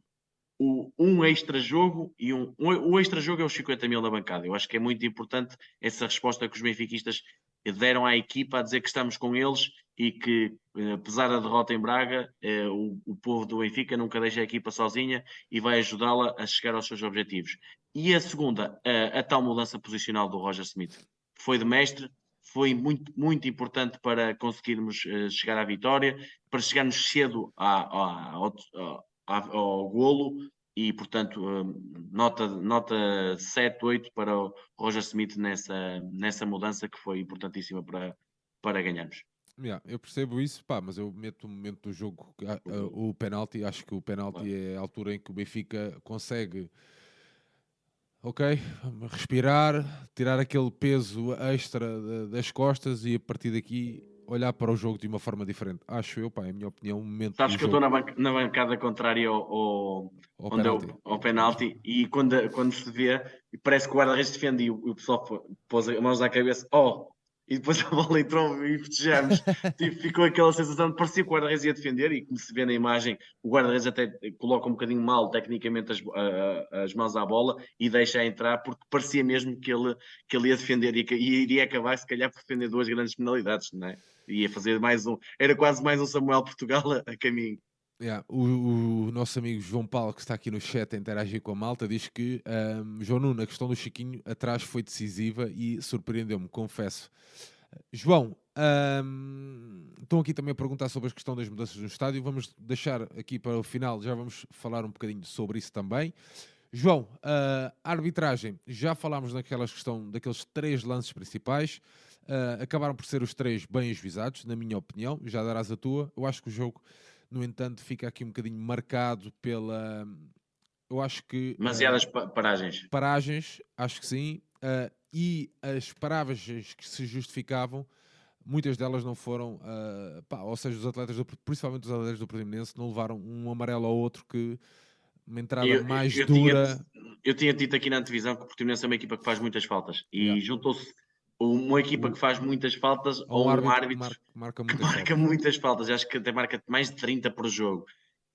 [SPEAKER 2] O, um extra-jogo e um, um. O extra-jogo é os 50 mil da bancada. Eu acho que é muito importante essa resposta que os benfiquistas deram à equipa a dizer que estamos com eles e que, eh, apesar da derrota em Braga, eh, o, povo do Benfica nunca deixa a equipa sozinha e vai ajudá-la a chegar aos seus objetivos. E a segunda, a, a, tal mudança posicional do Roger Smith. Foi de mestre, foi muito, muito importante para conseguirmos uh, chegar à vitória, para chegarmos cedo à, à, ao, ao, ao golo e, portanto, hum, nota, nota 7, 8 para o Roger Smith nessa, nessa mudança que foi importantíssima para, para ganharmos.
[SPEAKER 1] Yeah, eu percebo isso, pá, mas eu meto o momento do jogo, o penalti, acho que o penalti é a altura em que o Benfica consegue, ok, respirar, tirar aquele peso extra das costas e a partir daqui olhar para o jogo de uma forma diferente. Acho eu, pá, é a minha opinião. Um momento
[SPEAKER 2] Sabes que jogo... eu estou na, na, bancada contrária ao, ao, ao, penalti. Eu, ao penalti e quando, quando se vê, parece que o guarda-redes defende e o, o pessoal pôs as mãos à cabeça. Oh, e depois *laughs* a bola entrou e festejamos. *laughs* tipo, ficou aquela sensação de parecia que o guarda-redes ia defender e como se vê na imagem, o guarda-redes até coloca um bocadinho mal tecnicamente as, as mãos à bola e deixa entrar porque parecia mesmo que ele, que ele ia defender e, que, e iria acabar se calhar por defender duas grandes penalidades, não é? Ia fazer mais um, era quase mais um Samuel Portugal a, a caminho.
[SPEAKER 1] Yeah, o, o, nosso amigo João Paulo, que está aqui no chat a interagir com a malta, diz que um, João Nuno, a questão do Chiquinho atrás foi decisiva e surpreendeu-me, confesso. João, um, estão aqui também a perguntar sobre a questão das mudanças no estádio. Vamos deixar aqui para o final, já vamos falar um bocadinho sobre isso também. João, uh, arbitragem, já falámos naquela questão daqueles três lances principais. Uh, acabaram por ser os três bem ajuizados, na minha opinião. Já darás a tua. Eu acho que o jogo No entanto, fica aqui um bocadinho marcado pela. Eu acho que.
[SPEAKER 2] Demasiadas uh, paragens.
[SPEAKER 1] Paragens, acho que sim. Uh, e as paragens que se justificavam, muitas delas não foram. Uh, pá, ou seja, os atletas, do, principalmente os atletas do Portimonense, não levaram um amarelo ao outro que uma entrada eu, mais eu, eu dura.
[SPEAKER 2] Tinha, eu tinha dito aqui na antevisão que o Portimonense é uma equipa que faz muitas faltas e yeah. juntou-se uma equipa que faz muitas faltas ou, um árbitro, árbitro
[SPEAKER 1] marca, marca,
[SPEAKER 2] muitas,
[SPEAKER 1] que marca
[SPEAKER 2] faltas. muitas faltas. Acho que até marca mais de 30 por jogo.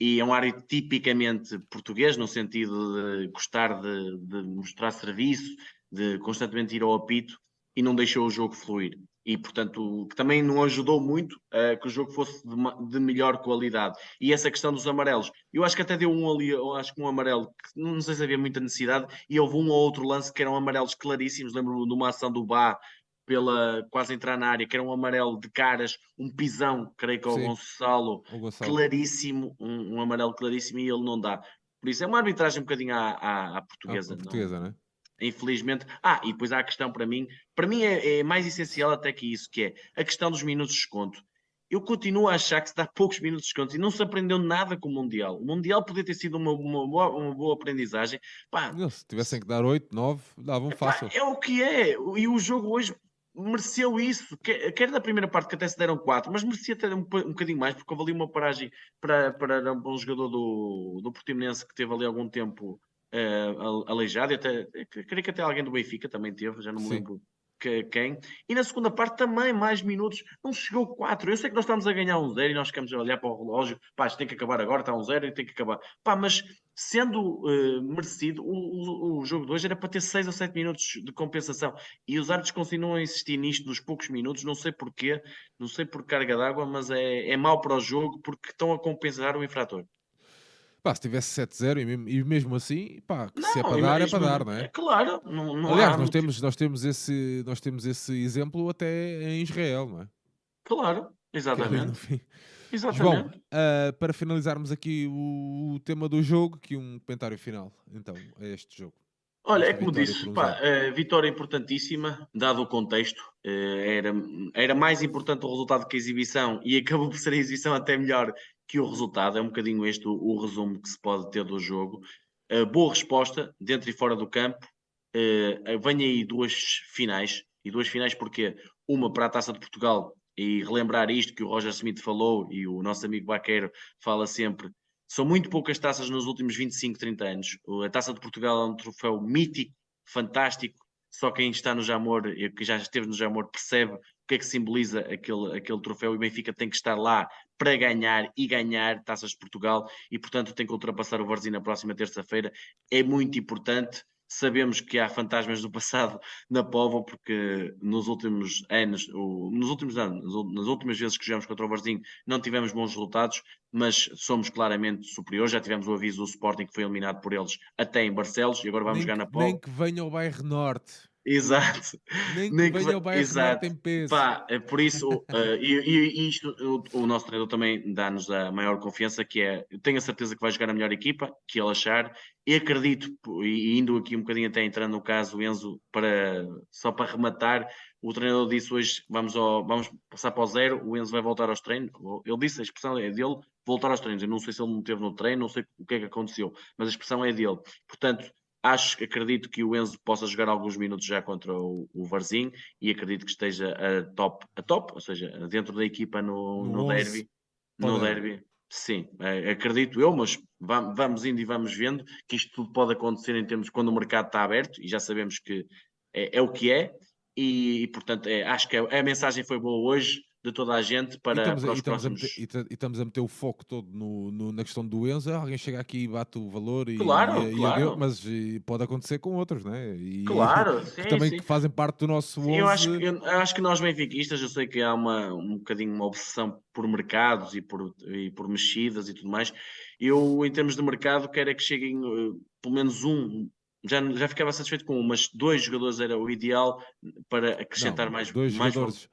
[SPEAKER 2] E é um árbitro tipicamente português, no sentido de gostar de, de mostrar serviço, de constantemente ir ao apito e não deixou o jogo fluir e portanto que também não ajudou muito uh, que o jogo fosse de, de, melhor qualidade. E essa questão dos amarelos. Eu acho que até deu um ali eu acho que um amarelo que não sei se havia muita necessidade e houve um ou outro lance que eram amarelos claríssimos. Lembro-me de uma ação do Bá pela quase entrar na área que era um amarelo de caras um pisão creio que ao Gonçalo, Gonçalo, claríssimo um, um, amarelo claríssimo e ele não dá. Por isso é uma arbitragem um bocadinho à, à, à portuguesa,
[SPEAKER 1] à portuguesa não, é?
[SPEAKER 2] Infelizmente. Ah, e depois há a questão para mim, para mim é, é, mais essencial até que isso, que é a questão dos minutos de desconto. Eu continuo a achar que se dá *laughs* poucos minutos de desconto e não se aprendeu nada com o Mundial. O Mundial podia ter sido uma, uma, boa, uma boa aprendizagem. Pá,
[SPEAKER 1] se tivessem que dar 8, 9, davam fácil.
[SPEAKER 2] É o que é. E o jogo hoje mereceu isso, quer, quer da primeira parte que até se deram 4, mas merecia ter um, um bocadinho mais, porque houve ali uma paragem para, para um jogador do, do Portimonense que teve ali algum tempo uh, aleijado, e até, creio que até alguém do Benfica também teve, já não me Sim. lembro que, quem. E na segunda parte também mais minutos, não chegou 4. Eu sei que nós estamos a ganhar um zero e nós ficamos a olhar para o relógio, pá, isto tem que acabar agora, está um zero e tem que acabar. Pá, mas sendo uh, merecido, o, o, o, jogo de hoje era para ter 6 ou 7 minutos de compensação. E os árbitros continuam a insistir nisto dos poucos minutos, não sei porquê, não sei por carga d'água, mas é, é mau para o jogo porque estão a compensar o infrator.
[SPEAKER 1] Pá, se tivesse 7-0 e, mesmo, e mesmo assim, pá, não, se é para dar, é para dar, não é? é
[SPEAKER 2] claro, não, não
[SPEAKER 1] Aliás, nós, temos, nós, temos esse, nós temos esse exemplo até em Israel, não é?
[SPEAKER 2] Claro, exatamente. Exatamente.
[SPEAKER 1] Bom, uh, para finalizarmos aqui o, o, tema do jogo, aqui um comentário final, então, a este jogo.
[SPEAKER 2] Olha, é como disse, pá, vitória importantíssima, dado o contexto. Eh, era, era mais importante o resultado que a exibição e acabou por ser a exibição até melhor que o resultado. É um bocadinho este o, o resumo que se pode ter do jogo. Uh, boa resposta, dentro e fora do campo. Uh, aí duas finais. E duas finais porque uma para a Taça de Portugal, e relembrar isto que o Roger Smith falou e o nosso amigo Baqueiro fala sempre. São muito poucas taças nos últimos 25, 30 anos. A Taça de Portugal é um troféu mítico, fantástico. Só quem está no Jamor, que já esteve no Jamor, percebe o que é que simboliza aquele, aquele troféu e o Benfica tem que estar lá para ganhar e ganhar taças de Portugal e, portanto, tem que ultrapassar o Varzim na próxima terça-feira. É muito importante. Sabemos que há fantasmas do passado *laughs* na Pova, porque nos últimos anos, ou, nos últimos anos, nas últimas vezes que jogamos contra o Varzim, não tivemos bons resultados, mas somos claramente superiores. Já tivemos o aviso do Sporting que foi eliminado por eles até em Barcelos e agora vamos nem, jogar na Pova.
[SPEAKER 1] Nem que venha o bairro Norte.
[SPEAKER 2] Exato.
[SPEAKER 1] Nem que Nem venha que... o Bayern Exato. tem peso.
[SPEAKER 2] Pá, é por isso, uh, e, e, isto, o, o, nosso treinador também dá-nos a maior confiança, que é, eu tenho a certeza que vai jogar a melhor equipa, que ele achar, e acredito, e indo aqui um bocadinho até entrando no caso, Enzo, para, só para rematar, o treinador disse hoje, vamos, ao, vamos passar para o zero, o Enzo vai voltar aos treinos, ele disse, a expressão é dele, voltar aos treinos, eu não sei se ele não teve no treino, não sei o que é que aconteceu, mas a expressão é dele, portanto, Acho, acredito que o Enzo possa jogar alguns minutos já contra o, o Varzim e acredito que esteja a top, a top, ou seja, dentro da equipa no, no, no derby. No derby, sim, é, acredito eu, mas vamos indo e vamos vendo que isto tudo pode acontecer em termos quando o mercado está aberto e já sabemos que é, é o que é. E, e portanto, é, acho que a, a mensagem foi boa hoje de toda a gente para, e estamos, para os
[SPEAKER 1] e
[SPEAKER 2] próximos...
[SPEAKER 1] Meter, e, estamos a meter o foco todo no, no, na questão do Enzo, alguém chega aqui e bate o valor e,
[SPEAKER 2] claro,
[SPEAKER 1] e,
[SPEAKER 2] claro.
[SPEAKER 1] mas pode acontecer com outros, né?
[SPEAKER 2] E, claro, *laughs* sim,
[SPEAKER 1] que também
[SPEAKER 2] sim.
[SPEAKER 1] fazem parte do nosso sim, 11.
[SPEAKER 2] Eu acho, eu, eu acho que nós benfiquistas, eu sei que há uma, um bocadinho uma obsessão por mercados e por, e por mexidas e tudo mais. Eu, em termos de mercado, quero é que cheguem uh, pelo menos um já, já ficava satisfeito com um, mas dois jogadores era o ideal para acrescentar
[SPEAKER 1] Não,
[SPEAKER 2] mais,
[SPEAKER 1] dois
[SPEAKER 2] mais
[SPEAKER 1] jogadores.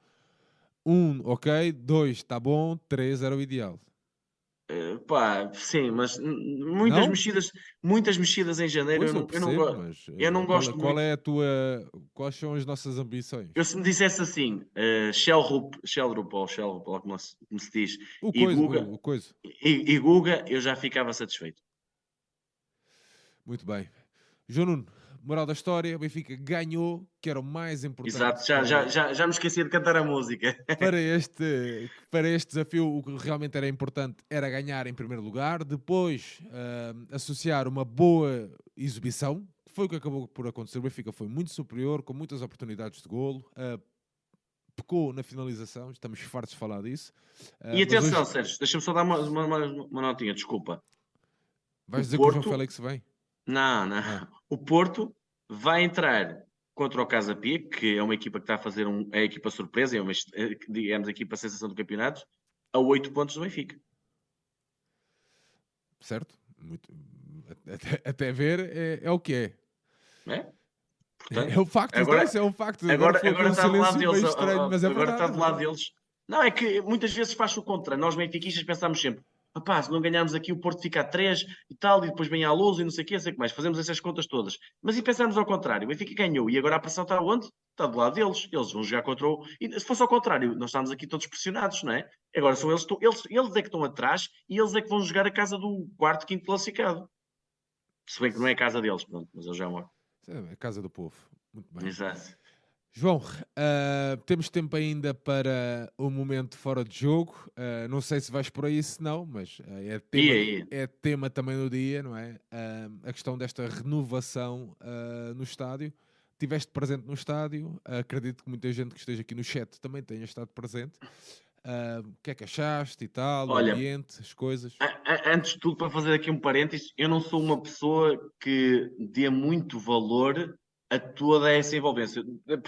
[SPEAKER 1] Um, ok. Dois, está bom. Três era o ideal.
[SPEAKER 2] Uh, pá, sim, mas muitas não? mexidas, muitas mexidas em janeiro eu, eu, percebo, eu, não, mas, eu não
[SPEAKER 1] qual,
[SPEAKER 2] gosto
[SPEAKER 1] qual muito. é a tua quais são as nossas ambições?
[SPEAKER 2] Eu se me dissesse assim, uh, Shellrup, Shellrup ou Shellrup, como, se, como se diz,
[SPEAKER 1] o e, coisa, Guga, o, o coisa.
[SPEAKER 2] E, e Guga, eu já ficava satisfeito.
[SPEAKER 1] Muito bem. João Nuno, moral da história, o Benfica ganhou, que era o mais importante.
[SPEAKER 2] Exato, já, já, já, já me esqueci de cantar a música. *laughs*
[SPEAKER 1] Para este, para este desafio, o que realmente era importante era ganhar em primeiro lugar, depois uh, associar uma boa exibição, que foi o que acabou por acontecer. O Benfica foi muito superior, com muitas oportunidades de golo. Uh, pecou na finalização, estamos fartos de falar disso.
[SPEAKER 2] Uh, e atenção, hoje... Sérgio, deixa-me só dar uma, uma, uma, uma notinha, desculpa.
[SPEAKER 1] Vais o dizer Porto... que o João Félix vem?
[SPEAKER 2] Não, não. Ah. O Porto vai entrar contra o Casa Pia, que é uma equipa que está a fazer um, é a equipa surpresa, é uma, é, digamos, a equipa sensação do campeonato, a 8 pontos do Benfica.
[SPEAKER 1] Certo? Muito, até, até ver é, é, o que é.
[SPEAKER 2] É?
[SPEAKER 1] Portanto, é, o facto, agora, é o facto.
[SPEAKER 2] Agora, agora, agora está do lado deles. Estranho, é agora está do lado deles. Não, é que muitas vezes faz o contra. Nós benfiquistas pensamos sempre, Rapaz, se não ganharmos aqui, o Porto fica a 3 e tal, e depois vem a luz e não sei o quê, sei o que mais. Fazemos essas contas todas. Mas e pensamos ao contrário? O Benfica ganhou e agora a pressão está onde? Está do lado deles. Eles vão jogar contra o. E se fosse ao contrário, nós estamos aqui todos pressionados, não é? Agora são eles, eles, eles é que estão atrás e eles é que vão jogar a casa do quarto, quinto classificado. Se bem que não é a casa deles, pronto, mas eles já vão.
[SPEAKER 1] É a casa do povo. Muito bem.
[SPEAKER 2] Exato.
[SPEAKER 1] João, uh, temos tempo ainda para o um momento fora de jogo. Uh, não sei se vais por aí, se não, mas uh, é, tema, é tema também do dia, não é? a questão desta renovação no estádio. Tiveste presente no estádio, acredito que muita gente que esteja aqui no chat também tenha estado presente. o que é que achaste e tal, Olha, o ambiente, as coisas?
[SPEAKER 2] Antes de tudo, para fazer aqui um parênteses, eu não sou uma pessoa que dê muito valor a toda essa envolvência.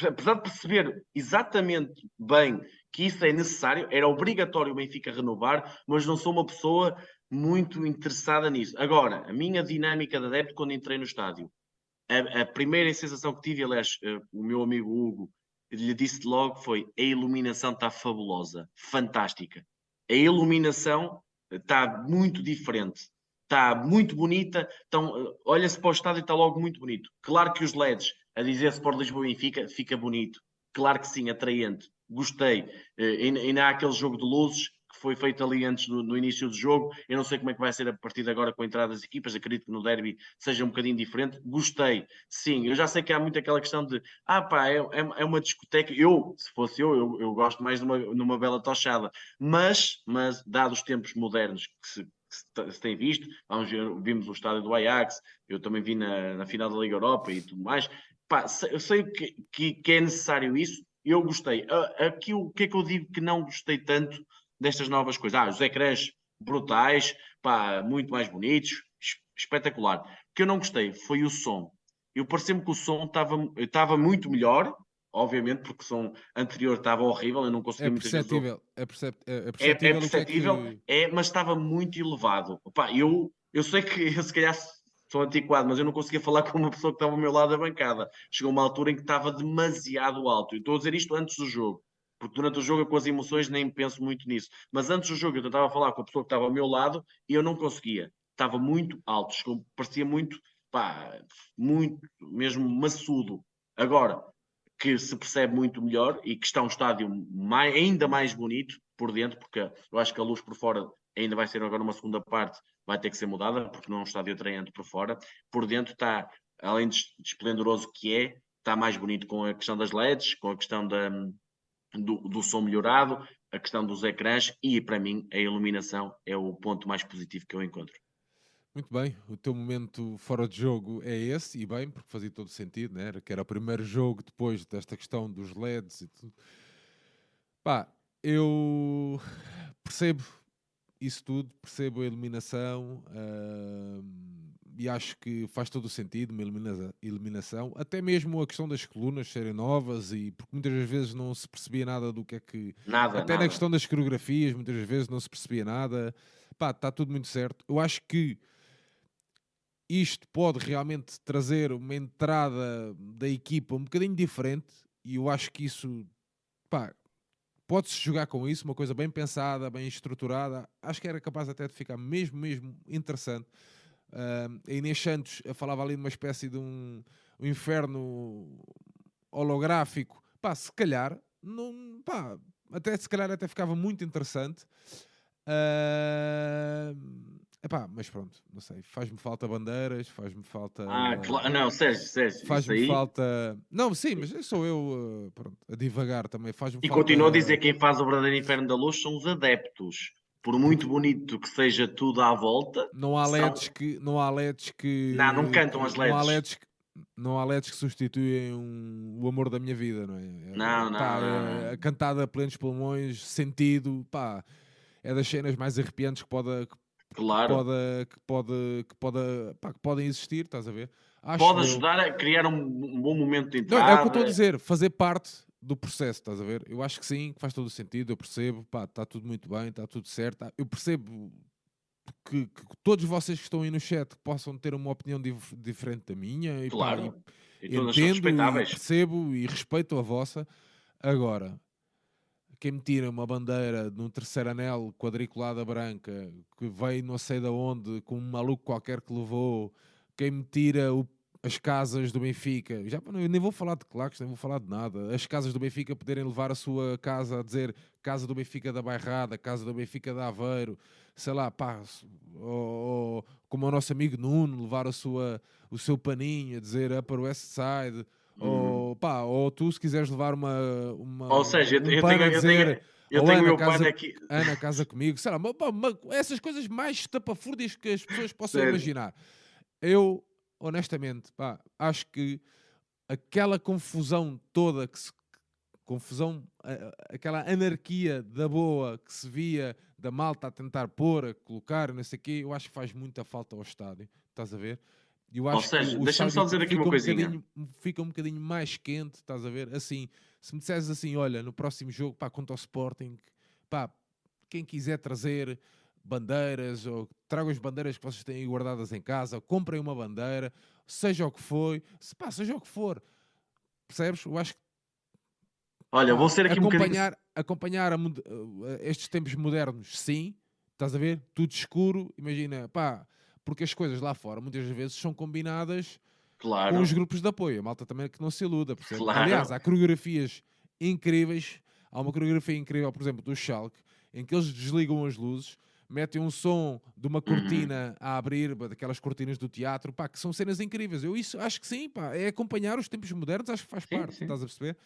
[SPEAKER 2] Apesar de perceber exatamente bem que isso é necessário, era obrigatório o Benfica renovar, mas não sou uma pessoa muito interessada nisso. Agora, a minha dinâmica de adepto quando entrei no estádio, a, a primeira sensação que tive, aliás, uh, o meu amigo Hugo lhe disse logo foi a iluminação está fabulosa, fantástica. A iluminação está muito diferente está muito bonita, então olha-se para o estádio e está logo muito bonito. Claro que os LEDs, a dizer Sport Lisboa e fica, fica bonito. Claro que sim, atraente. Gostei. Eh, ainda há aquele jogo de luzes que foi feito ali antes do, início do jogo. Eu não sei como é que vai ser a partir de agora com a entrada das equipas. Acredito que no derby seja um bocadinho diferente. Gostei. Sim, eu já sei que há muito aquela questão de ah pá, é, é, é uma discoteca. Eu, se fosse eu, eu, eu gosto mais de uma, numa bela tochada. Mas, mas, dados os tempos modernos que se, se tem visto. Ver, vimos o estádio do Ajax, eu também vi na, na final da Liga Europa e tudo mais. Pá, eu sei que, que, que, é necessário isso, eu gostei. Aqui o que é que eu digo que não gostei tanto destas novas coisas? Ah, os ecrãs brutais, pá, muito mais bonitos, espetacular. O que eu não gostei foi o som. Eu pareceu-me que o som estava muito melhor, obviamente, porque som anterior estava horrível, eu não conseguia
[SPEAKER 1] é perceptível, é, percep
[SPEAKER 2] é, perceptível, é, é perceptível, é, que... é, mas estava muito elevado. Opa, eu, eu sei que eu *laughs* se calhar sou antiquado, mas eu não conseguia falar com uma pessoa que estava ao meu lado da bancada. Chegou uma altura em que estava demasiado alto. E estou a dizer isto antes do jogo, porque durante o jogo, com as emoções, nem penso muito nisso. Mas antes do jogo, eu tentava falar com a pessoa que estava ao meu lado e eu não conseguia. Estava muito alto, chegou, parecia muito, pá, muito, mesmo maçudo. Agora, que se percebe muito melhor e que está um estádio mais, ainda mais bonito por dentro, porque eu acho que a luz por fora ainda vai ser agora uma segunda parte, vai ter que ser mudada, porque não é um estádio atraente por fora. Por dentro está, além de esplendoroso que é, está mais bonito com a questão das LEDs, com a questão da, do, do som melhorado, a questão dos ecrãs e, para mim, a iluminação é o ponto mais positivo que eu encontro.
[SPEAKER 1] Muito bem, o teu momento fora de jogo é esse, e bem, porque fazia todo sentido, né? que era o primeiro jogo depois desta questão dos LEDs e tudo. Pá, eu *laughs* percebo isso tudo, percebo a iluminação uh, e acho que faz todo o sentido uma iluminação, até mesmo a questão das colunas serem novas e porque muitas vezes não se percebia nada do que é que.
[SPEAKER 2] Nada,
[SPEAKER 1] até
[SPEAKER 2] nada.
[SPEAKER 1] na questão das coreografias, muitas vezes não se percebia nada. Pá, está tudo muito certo. Eu acho que isto pode realmente trazer uma entrada da equipa um bocadinho diferente e eu acho que isso pá, pode-se jogar com isso, uma coisa bem pensada, bem estruturada. Acho que era capaz até de ficar mesmo, mesmo interessante. Uh, a Inês Santos falava ali de uma espécie de um, um inferno holográfico. Pá, se calhar, não, pá, até se calhar até ficava muito interessante. Uh, epá, mas pronto, não sei. Faz-me falta bandeiras, faz-me falta.
[SPEAKER 2] Ah, claro. Não, Sérgio, Sérgio.
[SPEAKER 1] Faz-me aí... falta. Não, sim, mas sou eu pronto, a divagar também. Faz-me
[SPEAKER 2] e
[SPEAKER 1] falta...
[SPEAKER 2] continuo a dizer que quem faz o verdadeiro inferno da luz são os adeptos. Por muito bonito que seja tudo à volta.
[SPEAKER 1] Não há LEDs são... que. Não há LEDs que.
[SPEAKER 2] Não, não cantam as LEDs.
[SPEAKER 1] Não há LEDs que não há LEDs que substituem um, o amor da minha vida, não é?
[SPEAKER 2] Não, não, pá,
[SPEAKER 1] não. É, cantada a plenos pulmões, sentido, pá, é das cenas mais arrepiantes que pode, que,
[SPEAKER 2] claro.
[SPEAKER 1] pode, que, pode, que, pode, pá, que podem existir, estás a ver?
[SPEAKER 2] Acho pode ajudar a criar um, um, bom momento de entrada.
[SPEAKER 1] Não, é o que eu estou a dizer, fazer parte do processo, estás a ver? Eu acho que sim, que faz todo o sentido, eu percebo, pá, está tudo muito bem, está tudo certo. Eu percebo que, que, todos vocês que estão aí no chat possam ter uma opinião dif diferente da minha.
[SPEAKER 2] Claro.
[SPEAKER 1] pá, e, e entendo, e percebo e respeito a vossa. Agora, quem me tira uma bandeira num terceiro anel quadriculada branca que veio não sei de onde com um maluco qualquer que levou, quem me tira o as casas do Benfica, já eu nem vou falar de claques, nem vou falar de nada. As casas do Benfica poderem levar a sua casa a dizer casa do Benfica da Bairrada, casa do Benfica da Aveiro, sei lá, pá, ou, ou, como o nosso amigo Nuno, levar a sua, o seu paninho a dizer Upper West Side, uhum. ou pá, ou tu se quiseres levar uma. uma
[SPEAKER 2] ou seja, um eu, tenho, eu tenho, eu tenho meu
[SPEAKER 1] casa,
[SPEAKER 2] aqui. *laughs*
[SPEAKER 1] Ana, casa comigo, sei lá, uma, uma, essas coisas mais tapafúrdias que as pessoas *laughs* possam Sério? imaginar. Eu honestamente, pá, acho que aquela confusão toda que se confusão, aquela anarquia da boa que se via da malta a tentar pôr, a colocar, não sei o quê, eu acho que faz muita falta ao estádio, estás a ver?
[SPEAKER 2] Eu acho Ou seja, deixa-me só dizer aqui uma coisinha.
[SPEAKER 1] Um fica um bocadinho mais quente, estás a ver? Assim, se me disseres assim, olha, no próximo jogo, pá, contra o Sporting, pá, quem quiser trazer bandeiras, ou tragam as bandeiras que vocês têm guardadas em casa, comprem uma bandeira, seja o que for, se, pá, seja o que for. Percebes? Eu acho que
[SPEAKER 2] Olha, vou ser aqui
[SPEAKER 1] acompanhar,
[SPEAKER 2] um
[SPEAKER 1] acompanhar a, estes tempos modernos, sim, estás a ver? Tudo escuro, imagina, pá, porque as coisas lá fora muitas vezes são combinadas
[SPEAKER 2] claro.
[SPEAKER 1] com os grupos de apoio. A malta também que não se iluda, Claro. Aliás, há coreografias incríveis. Há uma coreografia incrível, por exemplo, do Schalke, em que eles desligam as luzes metem um som de uma cortina a abrir, daquelas cortinas do teatro, pá, que são cenas incríveis. Eu isso acho que sim, pá, é acompanhar os tempos modernos, acho que faz sim, parte, sim. estás a perceber?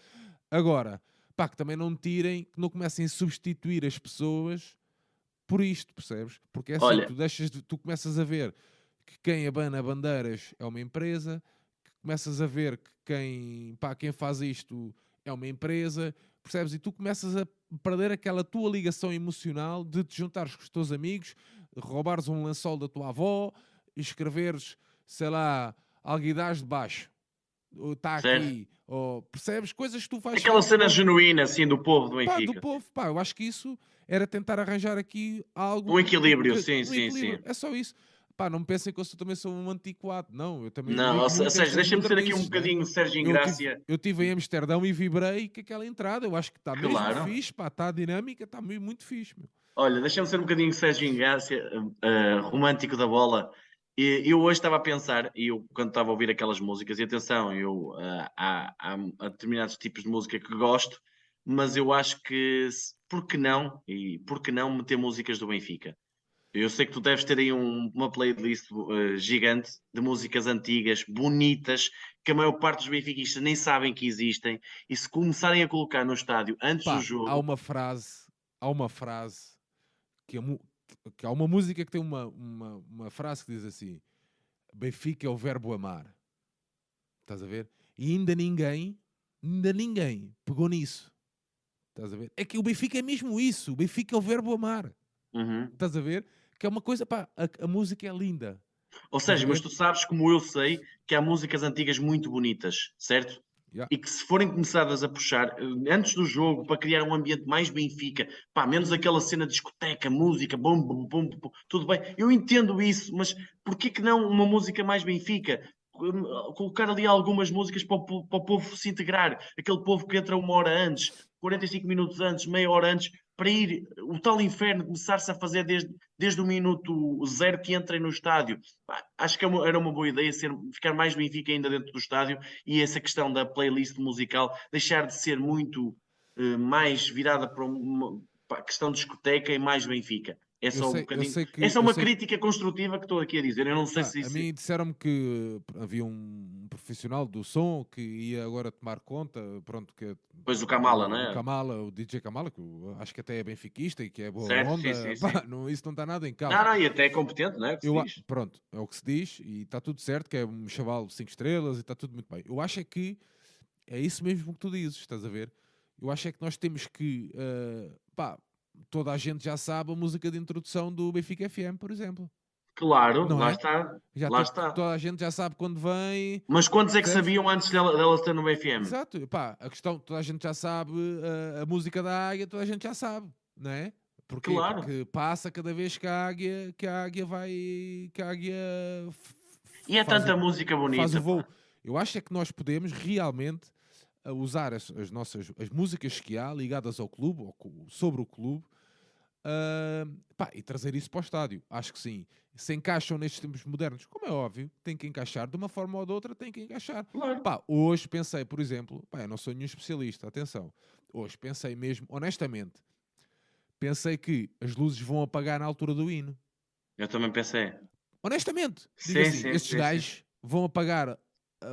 [SPEAKER 1] Agora, pá, que também não tirem, que não comecem a substituir as pessoas por isto, percebes? Porque é assim, Olha... tu, deixas de, tu começas a ver que quem abana bandeiras é uma empresa, que começas a ver que quem, pá, quem faz isto é uma empresa, percebes? E tu começas a perder aquela tua ligação emocional de te juntares com os teus amigos, roubares um lençol da tua avó e escreveres, sei lá, alguidaz de baixo. Está aqui, ou percebes? Coisas que tu fazes.
[SPEAKER 2] Aquela cena genuína, assim, do povo do Benfica.
[SPEAKER 1] Pá, do povo, pá, eu acho que isso era tentar arranjar aqui algo.
[SPEAKER 2] Um equilíbrio, que, sim, um sim, equilíbrio. sim.
[SPEAKER 1] É só isso pá, não me pensem que eu também sou um antiquado, não, eu também...
[SPEAKER 2] Não, ou seja, deixa-me ser aqui um bocadinho Sérgio Ingrácia.
[SPEAKER 1] Eu estive em Amsterdão e vibrei com aquela entrada, eu acho que está claro. mesmo fixe, pá, está dinâmica, está muito fixe, meu.
[SPEAKER 2] Olha, deixa-me ser um bocadinho Sérgio Ingrácia, uh, romântico da bola, eu hoje estava a pensar, e eu quando estava a ouvir aquelas músicas, e atenção, eu, há, há, há determinados tipos de música que gosto, mas eu acho que, por que não, e por que não meter músicas do Benfica? Eu sei que tu deves ter aí um, uma playlist uh, gigante de músicas antigas, bonitas, que a maior parte dos benfiquistas nem sabem que existem, e se começarem a colocar no estádio antes Pá, do jogo.
[SPEAKER 1] Há uma frase, há uma frase que, que há uma música que tem uma, uma, uma frase que diz assim: Benfica é o verbo amar. Estás a ver? E ainda ninguém, ainda ninguém pegou nisso. Estás a ver? É que o Benfica é mesmo isso. O Benfica é o verbo amar.
[SPEAKER 2] Uhum.
[SPEAKER 1] Estás a ver? Que é uma coisa, pá, a, a música é linda.
[SPEAKER 2] Ou seja, mas tu sabes, como eu sei, que há músicas antigas muito bonitas, certo?
[SPEAKER 1] Yeah.
[SPEAKER 2] E que se forem começadas a puxar eh, antes do jogo para criar um ambiente mais Benfica, pá, menos aquela cena de discoteca, música, bom, bom, bom, bom, tudo bem, eu entendo isso, mas porquê que não uma música mais Benfica? Hum, colocar ali algumas músicas para o, para o, povo se integrar, aquele povo que entra uma hora antes, 45 minutos antes, meia hora antes, para ir o tal inferno começar-se a fazer desde, desde o minuto zero que entrem no estádio. Acho que é era uma boa ideia ser, ficar mais Benfica ainda dentro do estádio e essa questão da playlist musical deixar de ser muito uh, mais virada para uma para questão de discoteca e mais Benfica. É só, sei, um bocadinho... que, é só uma crítica construtiva que estou aqui a dizer. Eu não sei ah, se
[SPEAKER 1] isso... A mim disseram-me que havia um profissional do som que ia agora tomar conta. Pronto, que...
[SPEAKER 2] Pois o Kamala,
[SPEAKER 1] o,
[SPEAKER 2] não é?
[SPEAKER 1] O Kamala, o DJ Kamala, que acho que até é benfiquista e que é boa certo, onda. Sim, *laughs* sim, Pá, não, isso não está nada em causa.
[SPEAKER 2] Não, não, e até é competente, não é?
[SPEAKER 1] Eu, pronto, é o que se diz e está tudo certo, que é um chaval de 5 estrelas e está tudo muito bem. Eu acho é que é isso mesmo que tu dizes, estás a ver? Eu acho é que nós temos que, uh, pá, toda a gente já sabe a música de introdução do Benfica FM, por exemplo.
[SPEAKER 2] Claro, não lá é? está.
[SPEAKER 1] Já
[SPEAKER 2] lá
[SPEAKER 1] está. Toda a gente já sabe quando vem.
[SPEAKER 2] Mas quantos é que sabiam antes dela, dela estar no BFM?
[SPEAKER 1] Exato, pá, a questão, toda a gente já sabe a, a música da águia, toda a gente já sabe, não é? Porquê? Claro. Porque passa cada vez que a águia, que a águia vai. que a águia.
[SPEAKER 2] E é tanta o, música bonita. Faz o voo.
[SPEAKER 1] Eu acho é que nós podemos realmente a usar as, as, nossas as músicas que há ligadas ao clube, ou sobre o clube, uh, pá, e trazer isso para o estádio. Acho que sim. Se encaixam nestes tempos modernos, como é óbvio, tem que encaixar de uma forma ou de outra, tem que encaixar.
[SPEAKER 2] Claro.
[SPEAKER 1] Pá, hoje pensei, por exemplo, pá, eu não sou nenhum especialista, atenção. Hoje pensei mesmo, honestamente, pensei que as luzes vão apagar na altura do hino.
[SPEAKER 2] Eu também pensei.
[SPEAKER 1] Honestamente, sim, assim, sim, estes sim, gajos sim. vão apagar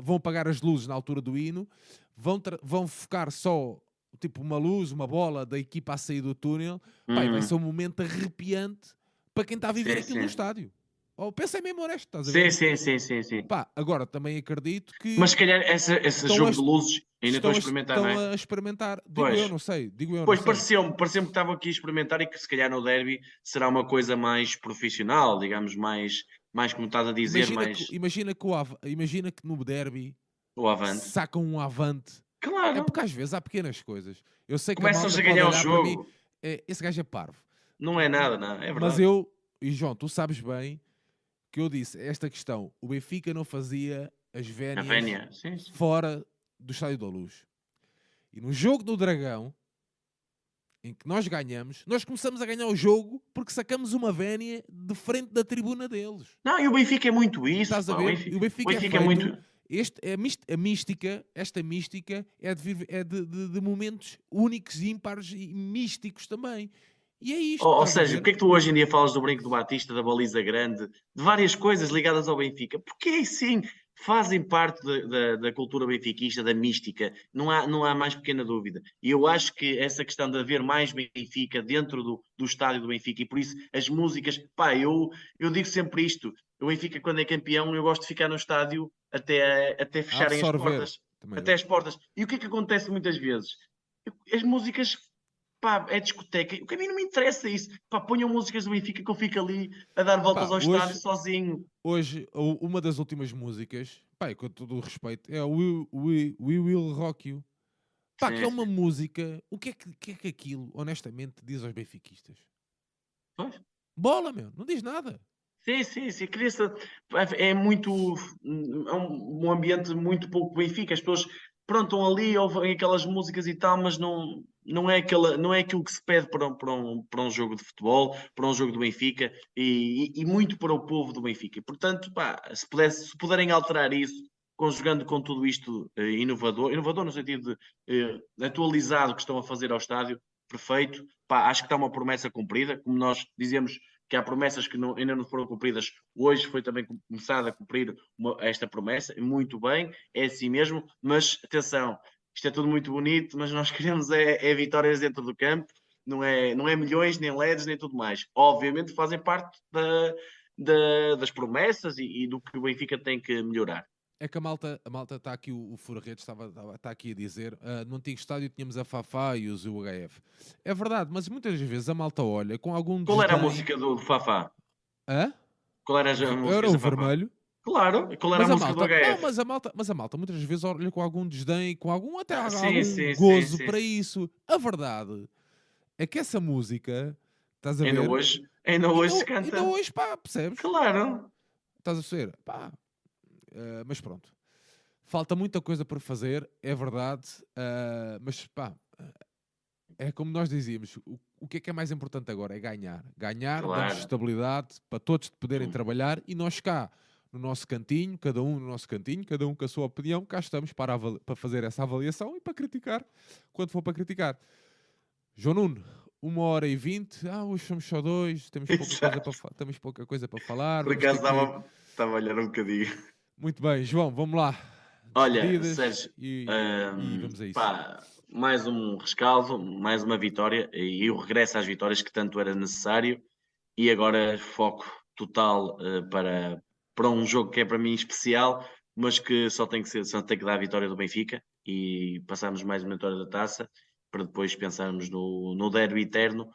[SPEAKER 1] vão apagar as luzes na altura do hino, vão, vão focar só tipo uma luz, uma bola da equipa a sair do túnel, uhum. vai ser um momento arrepiante para quem está a viver sim, aquilo sim. no estádio. Ou oh, pensa mesmo honesto, estás a ver?
[SPEAKER 2] Sim, sim, sim, sim,
[SPEAKER 1] Pá, agora também acredito que.
[SPEAKER 2] Mas se calhar essa, esse jogo a, de luzes ainda estão a experimentar,
[SPEAKER 1] estão
[SPEAKER 2] não é?
[SPEAKER 1] a experimentar. Digo pois. eu, não sei. Digo eu,
[SPEAKER 2] pois pareceu-me pareceu que estavam aqui a experimentar e que se calhar no derby será uma coisa mais profissional, digamos, mais, mais como estás a dizer.
[SPEAKER 1] Imagina,
[SPEAKER 2] mais...
[SPEAKER 1] que, imagina, que, o, imagina que no derby
[SPEAKER 2] o avante.
[SPEAKER 1] sacam um avante.
[SPEAKER 2] Claro.
[SPEAKER 1] É porque às vezes há pequenas coisas. Eu sei que
[SPEAKER 2] Começam a, a ganhar o jogo. Mim,
[SPEAKER 1] é, esse gajo é parvo.
[SPEAKER 2] Não é nada, não. É verdade.
[SPEAKER 1] Mas eu, e João, tu sabes bem que eu disse esta questão. O Benfica não fazia as vénias sim, sim. fora do Estádio da Luz. E no jogo do Dragão, em que nós ganhamos, nós começamos a ganhar o jogo porque sacamos uma vénia de frente da tribuna deles.
[SPEAKER 2] Não, e o Benfica é muito isso.
[SPEAKER 1] Estás a ver? O Benfica, o Benfica, o Benfica é, é, muito este, é a mística, esta mística é, de, é de, de, de, momentos únicos, ímpares e místicos também. E é isto.
[SPEAKER 2] Ou, ou seja, porque é que tu hoje em dia falas do brinco do Batista, da baliza grande, de várias coisas ligadas ao Benfica? Porque é sim, fazem parte da, da, da, cultura benfiquista, da mística, não há, não há mais pequena dúvida. E eu acho que essa questão de haver mais Benfica dentro do, do estádio do Benfica, e por isso as músicas, pá, eu, eu digo sempre isto: o Benfica, quando é campeão, eu gosto de ficar no estádio até, até fecharem as portas. Até as portas. E o que é que acontece muitas vezes? As músicas pá, é discoteca. O que a mim não me interessa isso. Pá, ponham músicas do Benfica que eu fico ali a dar voltas pá, ao hoje, estádio sozinho.
[SPEAKER 1] Hoje, uma das últimas músicas, pá, com todo o respeito, é o We, We, We Will Rock You. Pá, Sim. que é uma música. O que é que, que é que aquilo, honestamente, diz aos benfiquistas?
[SPEAKER 2] Pois?
[SPEAKER 1] Bola, meu, não diz nada.
[SPEAKER 2] Sim, sim, sim. Cria-se. É muito. É um ambiente muito pouco Benfica. As pessoas pronto, estão ali, ouvem aquelas músicas e tal, mas não, não, é, aquela, não é aquilo que se pede para um, para, um, para um jogo de futebol, para um jogo do Benfica e, e, muito para o povo do Benfica. Portanto, pá, se, pudesse, se puderem alterar isso, conjugando com tudo isto eh, inovador, inovador no sentido de eh, atualizado que estão a fazer ao estádio, perfeito. Pá, acho que está uma promessa cumprida, como nós dizemos que há promessas que não, ainda não foram cumpridas. Hoje foi também começada a cumprir uma, esta promessa, muito bem, é assim mesmo, mas atenção, isto é tudo muito bonito, mas nós *laughs* queremos é, é vitórias dentro do campo, não é, não é milhões, nem LEDs, nem tudo mais. Obviamente fazem parte da, da, das promessas e, e do que o Benfica tem que melhorar.
[SPEAKER 1] É que a malta, a malta está aqui, o, o estava, está aqui a dizer, uh, no antigo estádio tínhamos a Fafá e os UHF. É verdade, mas muitas vezes a malta olha com algum
[SPEAKER 2] Qual era a música do Fafá?
[SPEAKER 1] Hã?
[SPEAKER 2] Qual era a música
[SPEAKER 1] Era o vermelho.
[SPEAKER 2] Claro, qual era mas a, música
[SPEAKER 1] malta,
[SPEAKER 2] do HF?
[SPEAKER 1] Não, mas a, malta, mas a malta muitas vezes olha com algum desdém, com algum até ah, sim, algum sim, gozo sim, para isso. A verdade é que essa música, estás a ver?
[SPEAKER 2] Ainda hoje, ainda hoje se canta.
[SPEAKER 1] Ainda hoje, pá, percebes?
[SPEAKER 2] Claro.
[SPEAKER 1] Estás a ver? Pá, Uh, mas pronto. Falta muita coisa por fazer, é verdade. Uh, mas pá, é como nós dizíamos, o, o que é que é mais importante agora? É ganhar. Ganhar, claro. damos estabilidade para todos poderem trabalhar e nós cá, no nosso cantinho, cada um no nosso cantinho, cada um com a sua opinião, cá estamos para, para fazer essa avaliação e para criticar, quando for para criticar. João Nuno, uma hora e vinte, ah, hoje somos só dois, temos pouca, coisa para, temos pouca coisa para falar.
[SPEAKER 2] Por acaso estava, a olhar um bocadinho.
[SPEAKER 1] Muito bem, João, vamos lá.
[SPEAKER 2] Olha, Sérgio, e, um, e, vamos a isso. Pá, mais um rescaldo, mais uma vitória e o regresso às vitórias que tanto era necessário. E agora foco total uh, para, para um jogo que é para mim especial, mas que só tem que, ser, só tem que dar a vitória do Benfica e passarmos mais uma vitória da taça para depois pensarmos no, no derby eterno,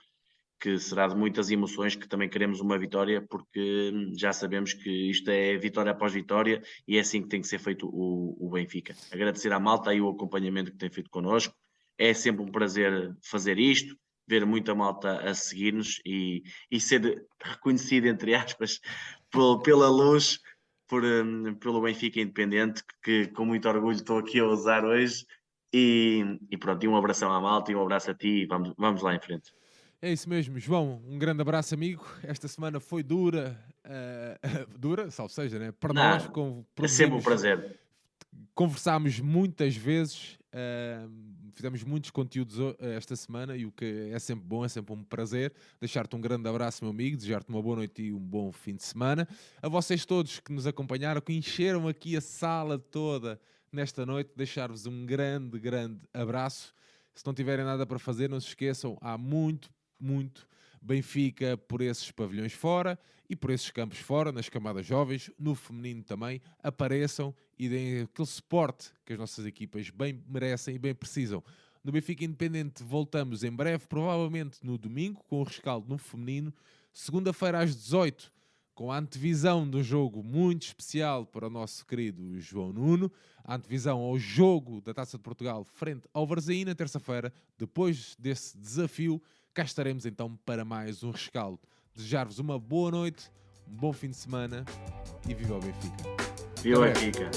[SPEAKER 2] que será de muitas emoções, que também queremos uma vitória, porque já sabemos que isto é vitória após vitória e é assim que tem que ser feito o, o Benfica. Agradecer à malta e o acompanhamento que tem feito connosco. É sempre um prazer fazer isto, ver muita malta a seguir-nos e, e ser reconhecido, entre aspas, pela luz, por, um, pelo Benfica Independente, que com muito orgulho estou aqui a usar hoje e, e pronto, e um abração à malta e um abraço a ti e vamos, vamos lá em frente.
[SPEAKER 1] É isso mesmo, João. Um grande abraço, amigo. Esta semana foi dura, uh, *laughs* dura, salvo seja, né? para Não, nós. Com,
[SPEAKER 2] é sempre um prazer.
[SPEAKER 1] Conversámos muitas vezes, uh, fizemos muitos conteúdos esta semana e o que é sempre bom, é sempre um prazer. Deixar-te um grande abraço, meu amigo, desejar-te uma boa noite e um bom fim de semana. A vocês todos que nos acompanharam, que encheram aqui a sala toda nesta noite, deixar-vos um grande, grande abraço. Se não tiverem nada para fazer, não se esqueçam, há muito, muito Benfica por esses pavilhões fora e por esses campos fora, nas camadas jovens, no feminino também, apareçam e deem aquele suporte que as nossas equipas bem merecem e bem precisam. No Benfica Independente voltamos em breve, provavelmente no domingo, com o rescaldo no feminino. Segunda-feira às 18 com a antevisão do jogo muito especial para o nosso querido João Nuno, a antevisão ao jogo da Taça de Portugal frente ao Varzaí na terça-feira. Depois desse desafio, cá estaremos então para mais um rescaldo. Desejar-vos uma boa noite, um bom fim de semana e viva o Benfica.
[SPEAKER 2] Viva o Benfica!